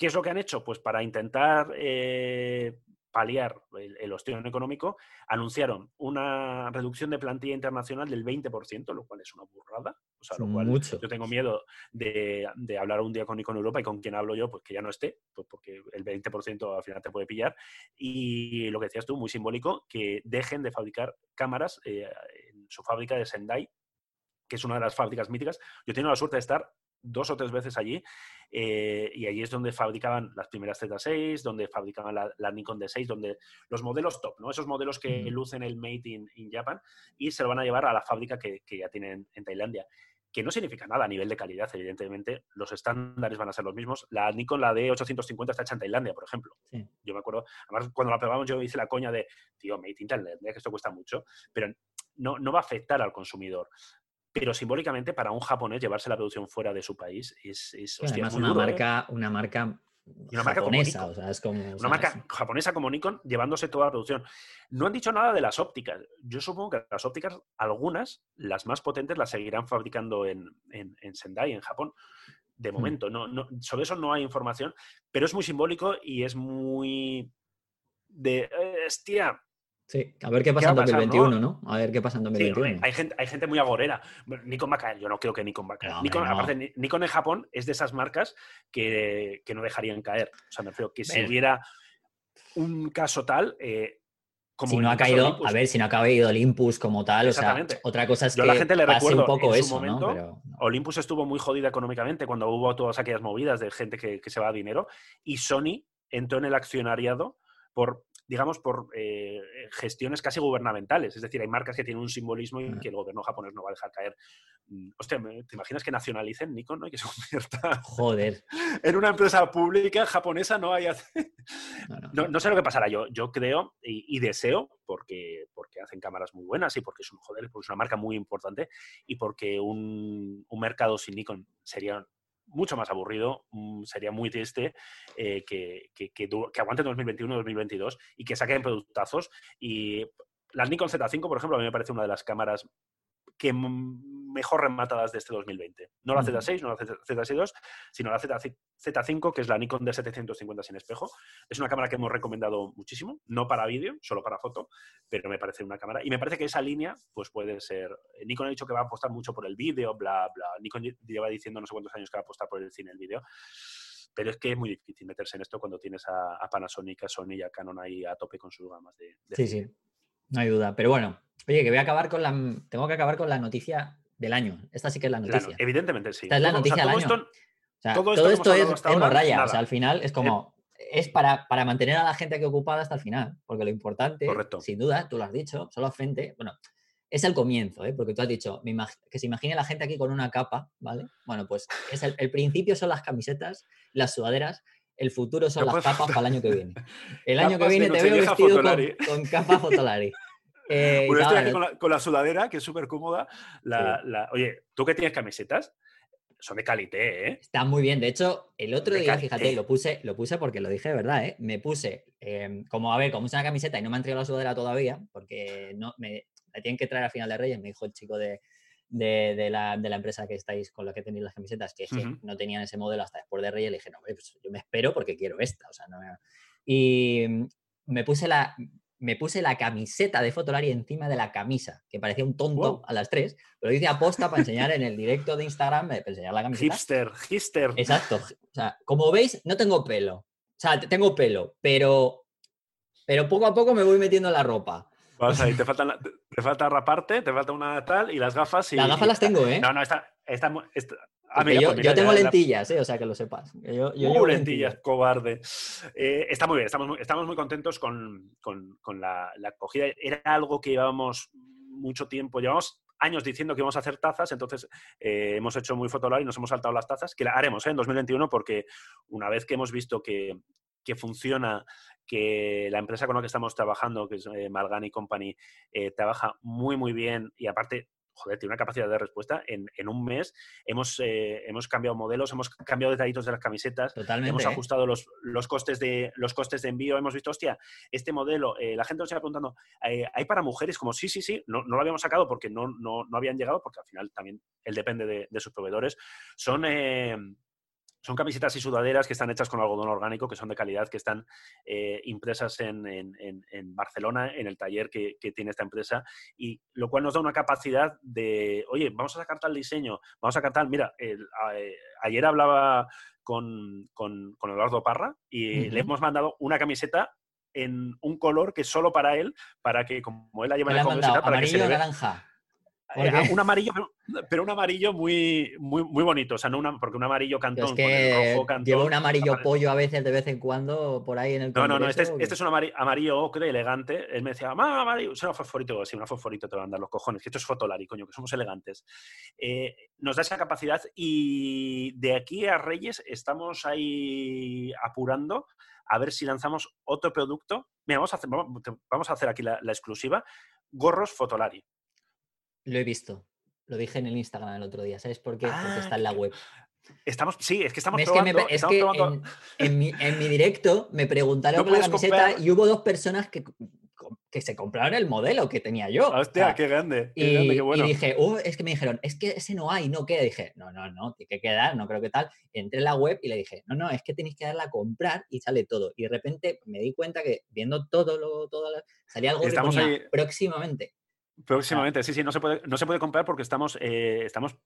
¿Qué es lo que han hecho? Pues para intentar eh, paliar el, el económico, anunciaron una reducción de plantilla internacional del 20%, lo cual es una burrada. O sea, lo cual Mucho. yo tengo miedo de, hablar un día con Nikon Europa y con quien hablo yo, pues que ya no esté, pues porque el 20% al final te puede pillar. Y lo que decías tú, muy simbólico, que dejen de fabricar cámaras eh, en su fábrica de Sendai, que es una de las fábricas míticas. Yo he tenido la suerte de estar dos o tres veces allí eh, y allí es donde fabricaban las primeras Z6, donde fabricaban la, Nikon D6, donde los modelos top, ¿no? Esos modelos que lucen el Made in, Japan y se lo van a llevar a la fábrica que, ya tienen en Tailandia que no significa nada a nivel de calidad, evidentemente. Los estándares van a ser los mismos. La Nikon, la D850, está hecha en Tailandia, por ejemplo. Yo me acuerdo, además, cuando la pegamos yo hice la coña de, tío, Made in Tailandia, que esto cuesta mucho, pero no, no va a afectar al consumidor pero simbólicamente para un japonés llevarse la producción fuera de su país es, es una, ¿eh? marca, una marca una marca japonesa, o sea, es como, una marca japonesa como Nikon llevándose toda la producción. No han dicho nada de las ópticas. Yo supongo que las ópticas, algunas, las más potentes, las seguirán fabricando en, en, Sendai, en Japón. De hmm. momento, no, no, sobre eso no hay información, pero es muy simbólico y es muy de, hostia, Sí, a ver qué pasa en 2021, ¿no? A ver qué pasa en 2021. hay, gente, hay gente muy agorera. Nikon va a caer, yo no creo que Nikon va a caer. Nikon, aparte, Nikon en Japón es de esas marcas que, no dejarían caer. O sea, me refiero que si hubiera un caso tal, eh, como si no ha caído, a ver, si no ha caído Olympus como tal, o sea, otra cosa es que la gente le pase un poco en eso, momento, Olympus estuvo muy jodida económicamente cuando hubo todas aquellas movidas de gente que, que se va a dinero y Sony entró en el accionariado por digamos, por eh, gestiones casi gubernamentales. Es decir, hay marcas que tienen un simbolismo y que el gobierno japonés no va a dejar caer. Mm, hostia, ¿te imaginas que nacionalicen Nikon ¿no? y que se convierta Joder. en una empresa pública japonesa? No, hay... no, no, sé lo que pasará. Yo, yo creo y, deseo, porque, porque hacen cámaras muy buenas y porque es, un, joder, es una marca muy importante y porque un, un mercado sin Nikon sería mucho más aburrido, mm, sería muy triste eh, que, que, que, que aguanten 2021-2022 y que saquen productazos. Y la Nikon Z5, por ejemplo, a mí me parece una de las cámaras que mejor rematadas de este 2020. No la Z6, no la Z6 sino la Z5, que es la Nikon D750 sin espejo. Es una cámara que hemos recomendado muchísimo, no para vídeo, solo para foto, pero me parece una cámara. Y me parece que esa línea, pues puede ser. Eh, Nikon ha dicho que va a apostar mucho por el vídeo, bla, bla. Nikon lleva diciendo no sé cuántos años que va a apostar por el cine, el vídeo. Pero es que es muy difícil meterse en esto cuando tienes a, Panasonic, a Sony y a Canon ahí a tope con sus gamas de, Sí, sí, no hay duda. Pero bueno, oye, que voy a acabar con la. Tengo que acabar con la noticia del año. Esta sí que es la noticia. evidentemente, sí. Esta es la noticia del año. todo, esto, es, es morralla. O sea, al final es como. Es para, para, mantener a la gente aquí ocupada hasta el final. Porque lo importante, sin duda, tú lo has dicho, solo frente. Bueno, es el comienzo, ¿eh? porque tú has dicho que se imagine la gente aquí con una capa, ¿vale? Bueno, pues es el, principio son las camisetas, las sudaderas, el futuro son las capas para el año que viene. El año que viene te veo vestido con, con, capa fotolari. Eh, estoy aquí con la, sudadera, que es súper cómoda. La, Oye, ¿tú que tienes camisetas? Son de calité, ¿eh? Está muy bien. De hecho, el otro día, fíjate, lo puse, lo puse porque lo dije de verdad, ¿eh? Me puse, em, como a ver, como es una camiseta y no me han entregado la sudadera todavía, porque no, me la tienen que traer a final de Reyes, me dijo el chico de, de, la, empresa que estáis con la que tenéis las camisetas, que, no tenían ese modelo hasta después de Reyes, le dije, no, pues yo me espero porque quiero esta. O sea, no Y me puse la, me puse la camiseta de Fotolari encima de la camisa, que parecía un tonto a las tres, pero hice aposta para enseñar en el directo de Instagram, para enseñar la camiseta. Hipster, hipster. Exacto. O sea, como veis, no tengo pelo. O sea, tengo pelo, pero, pero poco a poco me voy metiendo la ropa. Vamos ahí, te falta, te falta raparte, te falta una tal y las gafas. Y, las gafas las tengo, ¿eh? No, no, está, está, Ah, yo, pues tengo lentillas, ¿eh? o sea que lo sepas. Yo, uh, lentillas, cobarde. Eh, está muy bien, estamos muy, estamos muy contentos con, la, acogida. Era algo que llevábamos mucho tiempo, llevamos años diciendo que íbamos a hacer tazas, entonces eh, hemos hecho muy fotolar y nos hemos saltado las tazas, que la haremos en 2021 porque una vez que hemos visto que, funciona, que la empresa con la que estamos trabajando, que es Malgani Company, trabaja muy, muy bien y aparte joder, tiene una capacidad de respuesta. En, un mes hemos, eh, hemos cambiado modelos, hemos cambiado detallitos de las camisetas, hemos ¿eh? ajustado los, los, costes de, los costes de envío, hemos visto, hostia, este modelo, eh, la gente nos iba preguntando, ¿hay para mujeres? Como sí, sí, sí, no, no, lo habíamos sacado porque no, no, no, habían llegado, porque al final también él depende de, de sus proveedores. Son son camisetas y sudaderas que están hechas con algodón orgánico, que son de calidad, que están eh, impresas en, Barcelona, en el taller que, tiene esta empresa, y lo cual nos da una capacidad de, oye, vamos a sacar tal diseño, vamos a sacar tal, mira, eh, ayer hablaba con, con, Eduardo Parra y le hemos mandado una camiseta en un color que es solo para él, para que como él la lleva en el para que se le naranja. Un amarillo, pero, un amarillo muy, muy, muy bonito. O sea, no una, porque un amarillo cantón es que Lleva un amarillo pollo a veces, de vez en cuando, por ahí en el No, no, no. Este es, este es un amarillo, ocre, elegante. Él me decía, mamá, amarillo. Es una fosforito. Sí, una fosforito te van a dar los cojones. Que esto es fotolari, coño, que somos elegantes. Eh, nos da esa capacidad y de aquí a Reyes estamos ahí apurando a ver si lanzamos otro producto. Mira, vamos a hacer, vamos, a hacer aquí la, la exclusiva. Gorros Fotolari. Lo he visto. Lo dije en el Instagram el otro día. ¿Sabes por qué? Porque está en la ah, web. Estamos, sí, es que estamos probando. es que en, mi, directo me preguntaron por la camiseta y hubo dos personas que, que se compraron el modelo que tenía yo. Hostia, qué grande. y, grande, y, dije, es que me dijeron, es que ese no hay, no queda. dije, no, no, no, tiene que quedar, no creo que tal. Entré en la web y le dije, no, no, es que tenéis que darla a comprar y sale todo. Y de repente me di cuenta que viendo todo lo, todo, salía algo Estamos que próximamente. Próximamente, sí, sí, no se puede, no se puede comprar porque estamos, eh, estamos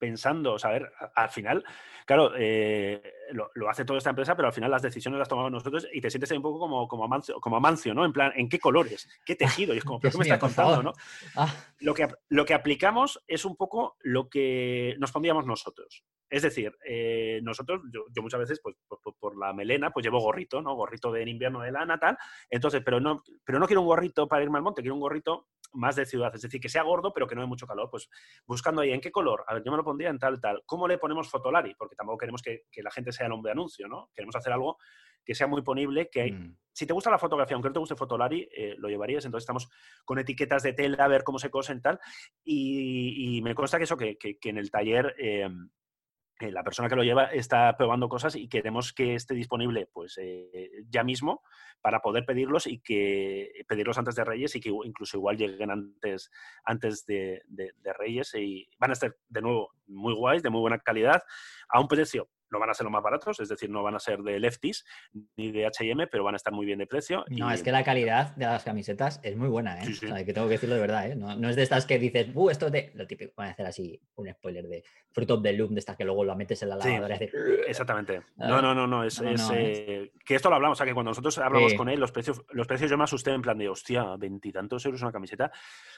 pensando, o sea, a ver, al final, claro, eh, lo, hace toda esta empresa, pero al final las decisiones las tomamos nosotros y te sientes ahí un poco como, como, Amancio, como Amancio, ¿no? En plan, ¿en qué colores? ¿Qué tejido? Y es como, ¿qué me estás contando, no? Ah. Lo, que, lo que aplicamos es un poco lo que nos pondríamos nosotros. Es decir, eh, nosotros, yo, muchas veces, pues por, la melena, pues llevo gorrito, ¿no? Gorrito de invierno de lana, tal. Entonces, pero no, pero no quiero un gorrito para irme al monte, quiero un gorrito más de ciudad, es decir, que sea gordo, pero que no hay mucho calor. Pues buscando ahí, ¿en qué color? A ver, yo me lo pondría en tal, tal. ¿Cómo le ponemos fotolari? Porque tampoco queremos que, la gente sea el hombre anuncio, ¿no? Queremos hacer algo que sea muy ponible, que mm. si te gusta la fotografía, aunque no te guste Fotolari, eh, lo llevarías. Entonces estamos con etiquetas de tela, a ver cómo se cosen tal. Y, me consta que eso, que, en el taller eh, eh, la persona que lo lleva está probando cosas y queremos que esté disponible pues eh, ya mismo para poder pedirlos y que pedirlos antes de Reyes y que incluso igual lleguen antes, antes de, de Reyes y van a estar de nuevo muy guays, de muy buena calidad, a un precio no van a ser los más baratos, es decir, no van a ser de lefties ni de H&M, pero van a estar muy bien de precio. No, es que la calidad de las camisetas es muy buena, ¿eh? que tengo que decirlo de verdad, ¿eh? No, es de estas que dices, uh, esto es de... Lo típico, van a hacer así un spoiler de Fruit of the Loom, de estas que luego lo metes en la lavadora. Sí, exactamente. No, no, no, no, es... Eh, que esto lo hablamos, o sea, que cuando nosotros hablamos con él, los precios, los precios yo me asusté en plan de, hostia, veintitantos euros una camiseta,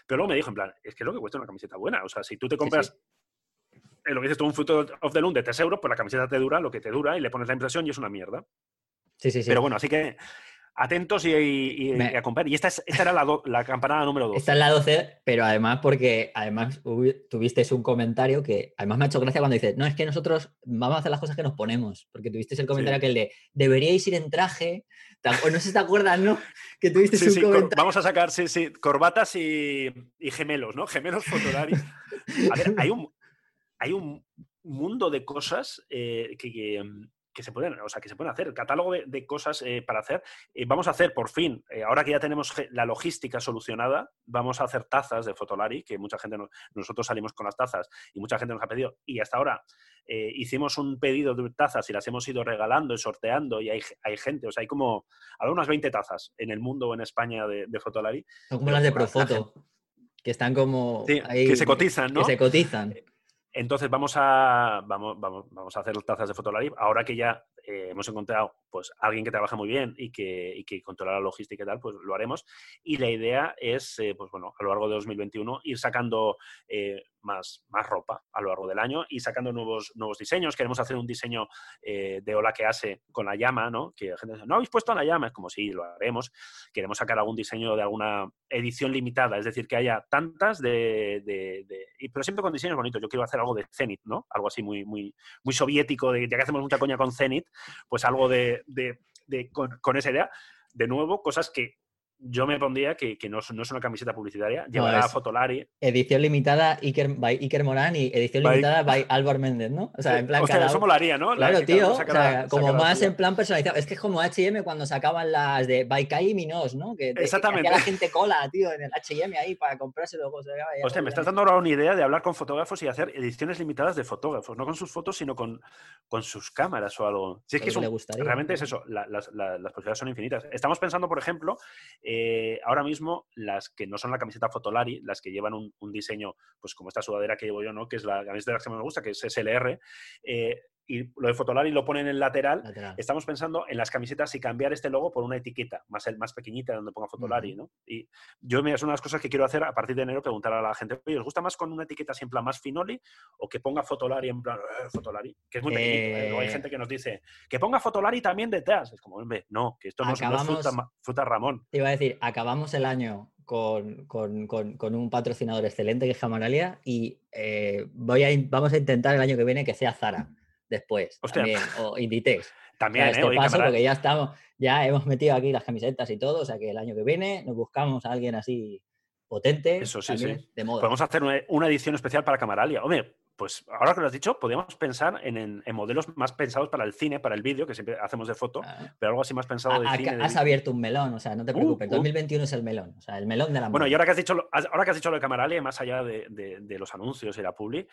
pero luego me dijo en plan, es que es lo que cuesta una camiseta buena, o sea, si tú te compras lo que dices tú, un fruto of the loom de 3 euros, pues la camiseta te dura lo que te dura y le pones la impresión y es una mierda. Sí, sí, sí. Pero bueno, así que atentos y, y, a comprar. Y esta, esta era la, la, campanada número 12. Esta es la 12, pero además porque además tuviste un comentario que además me ha hecho gracia cuando dices, no, es que nosotros vamos a hacer las cosas que nos ponemos, porque tuviste el comentario que el de, deberíais ir en traje, o no sé si te acuerdas, ¿no? Que tuviste un comentario. Vamos a sacar, sí, sí, corbatas y, gemelos, ¿no? Gemelos fotolari. A ver, hay un, hay un mundo de cosas eh, mm, que, se pueden, o sea, que se pueden hacer, catálogo de, cosas eh, para hacer. Eh, vamos a hacer, por fin, ahora que ya tenemos la logística solucionada, vamos a hacer tazas de Fotolari, que mucha gente, nosotros salimos con las tazas y mucha gente nos ha pedido. Y hasta ahora hicimos un pedido de tazas y las hemos ido regalando y sorteando y hay, gente, o sea, hay como, hay unas 20 tazas en el mundo o en España de, Fotolari. Son como las de Profoto. Que están como. que se cotizan, ¿no? Que se cotizan. Entonces vamos a, vamos, vamos, vamos a hacer tazas de Fotolari. Ahora que ya eh, hemos encontrado pues, alguien que trabaja muy bien y que, y que, controla la logística y tal, pues lo haremos. Y la idea es, eh, pues bueno, a lo largo de 2021 ir sacando eh, más, más ropa a lo largo del año y sacando nuevos, nuevos diseños. Queremos hacer un diseño de Ola que hace con la llama, ¿no? Que la gente dice, ¿no habéis puesto la llama? Es como, sí, lo haremos. Queremos sacar algún diseño de alguna edición limitada, es decir, que haya tantas de... de, pero siempre con diseños bonitos. Yo quiero hacer algo de Zenith, ¿no? Algo así muy, muy, muy soviético, de, ya que hacemos mucha coña con Zenith, pues algo de, con, esa idea. De nuevo, cosas que yo me pondría que, que no, es- no es una camiseta publicitaria, llevará a Fotolari. Edición limitada Iker, by Iker Morán y edición By- limitada by Álvaro Méndez, ¿no? O sea, en plan Hostia, cada eso molaría, ¿no? La- Claro, que tío. o sea, como más en plan personalizado. Es que es como HM cuando sacaban las de Baikai y Minos, ¿no? Que, te- que Exactamente. hacía la gente cola, tío, en el HM ahí para comprarse luego. se veía ahí Hostia, me estás dando ahora una idea de hablar con fotógrafos y hacer ediciones limitadas de fotógrafos, no con sus fotos, sino con, con sus cámaras o algo. Si es que le un- gustaría, realmente es eso, la- las, la- las posibilidades son infinitas. Estamos pensando, por ejemplo, eh, ahora mismo las que no son la camiseta Fotolari, las que llevan un, un diseño, pues como esta sudadera que llevo yo, ¿no? que es la camiseta que más me gusta, que es SLR, eh, y lo de Fotolari lo ponen en el lateral, Lateral. Estamos pensando en las camisetas y cambiar este logo por una etiqueta más, el- más pequeñita donde ponga Fotolari, Ujú. ¿no? Y yo, mira, es una de las cosas que quiero hacer a partir de enero, preguntar a la gente, oye, ¿os gusta más con una etiqueta así en plan más finoli o que ponga Fotolari en plan "Eh, Fotolari? Que es muy pequeñito, ¿eh? Luego hay Eh, gente que nos dice, que ponga Fotolari también detrás. Es como, hombre, no, que esto no, es- no es fruta, Acabamos- fruta Ramón. Te iba a decir, acabamos el año con, con- con- con un patrocinador excelente que es Jamanalia y eh, voy a, vamos a intentar el año que viene que sea Zara después Hostia. también, o Inditex. También, a ¿eh? este Oye, paso, porque ya estamos, ya hemos metido aquí las camisetas y todo, o sea que el año que viene nos buscamos a alguien así potente, Eso sí, también sí. de moda. Podemos hacer una, una edición especial para Camaralia. Hombre, pues ahora que lo has dicho, podríamos pensar en, en- en modelos más pensados para el cine, para el vídeo, que siempre hacemos de foto, Ah, pero algo así más pensado de ha- cine. has abierto un melón, o sea, no te Uh, preocupes. uh. 2021 es el melón, o sea, el melón de la Bueno, moda. y ahora que has dicho lo, ahora que has dicho lo de Camaralia, más allá de, de- de los anuncios y la publi,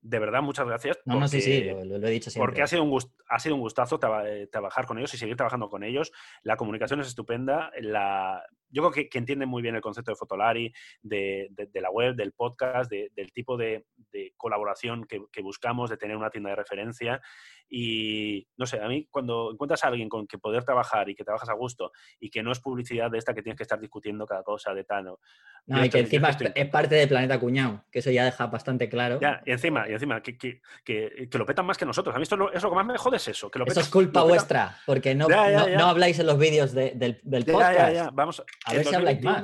de verdad, muchas gracias. No, no, sí, sí, lo, he dicho siempre. Porque ha sido, un gust- ha sido un gustazo traba- eh, trabajar con ellos y seguir trabajando con ellos. La comunicación es estupenda. La, yo creo que, que entienden muy bien el concepto de Fotolari, de, la web, del podcast, de- del tipo de, de que, que buscamos, de tener una tienda de referencia. Y no sé, a mí cuando encuentras a alguien con que poder trabajar y que trabajas a gusto y que no es publicidad de esta que tienes que estar discutiendo cada cosa de tal. ¿no? No, y que encima estoy es- parte de Planeta Cuñado, que eso ya deja bastante claro. Ya, y encima, y encima que, que, que- lo petan más que nosotros. A mí esto es lo, es lo que más me jode es eso. Que lo Eso petan- es culpa petan- vuestra, porque no, Ya, ya, no, no habláis en los vídeos de- del, del podcast. Vamos, A ver si habláis más.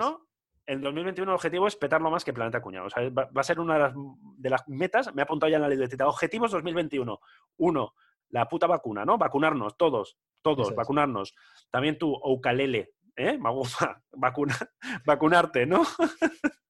2021, En 2021 el objetivo es petarlo más que Planeta Cuñado. O sea, va, va a ser una de las, de las metas, me he apuntado ya en la libretita. Objetivos 2021. Uno, la puta vacuna, ¿no? Vacunarnos, todos, todos, es. vacunarnos. También tú, Oukalele, ¿eh? Me gusta vacuna, vacunarte, ¿no?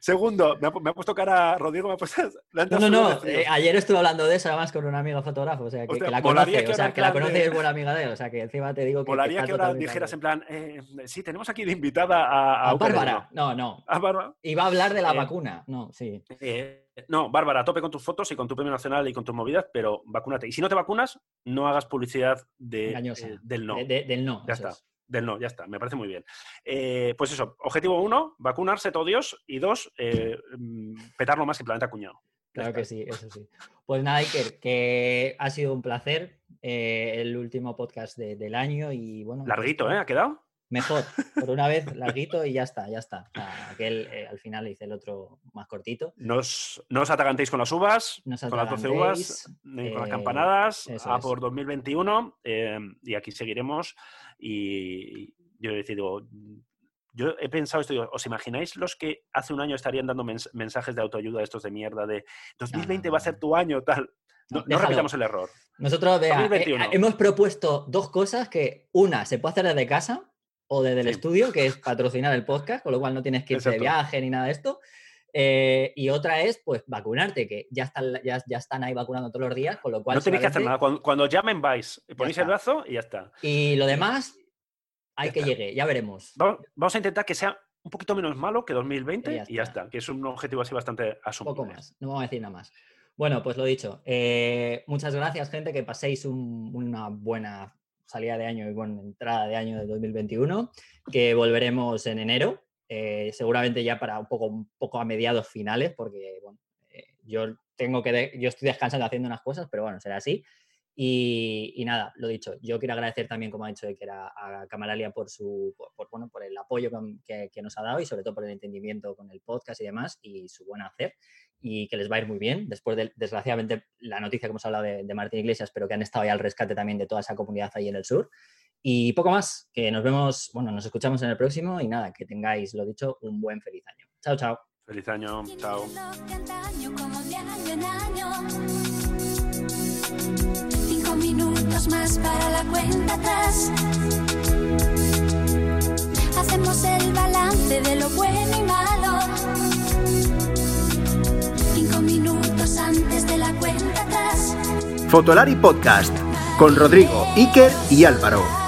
Segundo, me ha, pu- me ha puesto cara, Rodrigo me ha puesto... No, no, no. eh, ayer estuve hablando de eso además con una amiga fotógrafo, o sea, que, que la conoce, que o sea, que la conoce y es buena amiga de él, o sea, que encima te digo que. que Molaría está que ahora dijeras en plan, eh, sí, tenemos aquí de invitada a, a A Oukalele, Bárbara, no, no. A Bárbara. Iba a hablar de la Eh, vacuna, no, sí. No, Bárbara, a tope con tus fotos y con tu premio nacional y con tus movidas, pero vacúnate. Y si no te vacunas, no hagas publicidad de, del no. De- de- del no. ya está. es. Del no, ya está. Me parece muy bien. Eh, pues eso, objetivo uno, vacunarse todos. Y dos, eh, mm, petarlo más que Planeta Cuñado. Claro que sí, eso sí. Pues nada, Iker, que ha sido un placer eh, el último podcast de- del año y bueno. pues, Larguito, ¿eh? ¿Ha quedado? Mejor, por una vez larguito y ya está, ya está. O sea, aquel, eh, al final hice el otro más cortito. No os, no os atragantéis con las uvas, con las 12 uvas, ni con las eh, campanadas, a por 2021. eh, y aquí seguiremos. Y yo he decidido, yo he pensado esto, digo, ¿os imagináis los que hace un año estarían dando mens- mensajes de autoayuda estos de mierda de 2020 va a ser tu año, tal? No, repitamos el error. Nosotros vea, eh, 2021. hemos propuesto dos cosas que una se puede hacer desde casa o desde el Sí. estudio, que es patrocinar el podcast, con lo cual no tienes que irte de Exacto. viaje ni nada de esto. Eh, y otra es, pues, vacunarte, que ya están, ya, ya están ahí vacunando todos los días, con lo cual... No tenéis que hacer nada. Cuando, cuando llamen vais, ponéis el está. brazo y ya está. Y lo demás, hay que está. llegue, ya veremos. Vamos, vamos a intentar que sea un poquito menos malo que 2020 Y ya y ya está. está, que es un objetivo así bastante asumible. poco más, no vamos a decir nada más. Bueno, pues lo dicho. eh, muchas gracias, gente, que paséis un- una buena salida de año y buena entrada de año de 2021, que volveremos en enero, eh, seguramente ya para un poco, un poco a mediados finales, porque bueno, eh, yo tengo que, de- yo estoy descansando haciendo unas cosas, pero bueno, será así. Y, y nada, lo dicho, yo quiero agradecer también, como ha dicho que era a Camaralia por su por, por, bueno, por el apoyo que, que nos ha dado y sobre todo por el entendimiento con el podcast y demás y su buen hacer y que les va a ir muy bien. Después de, desgraciadamente, la noticia que hemos hablado de, de Martín Iglesias, pero que han estado ahí al rescate también de toda esa comunidad ahí en el sur. Y poco más, que nos vemos, bueno, nos escuchamos en el próximo y nada, que tengáis, lo dicho, un buen feliz año. Chao, chao. Feliz año, chao. Cinco minutos más para la cuenta atrás. Hacemos el balance de lo bueno y malo. Cinco minutos antes de la cuenta atrás. Fotolari Podcast con Rodrigo, Iker y Álvaro.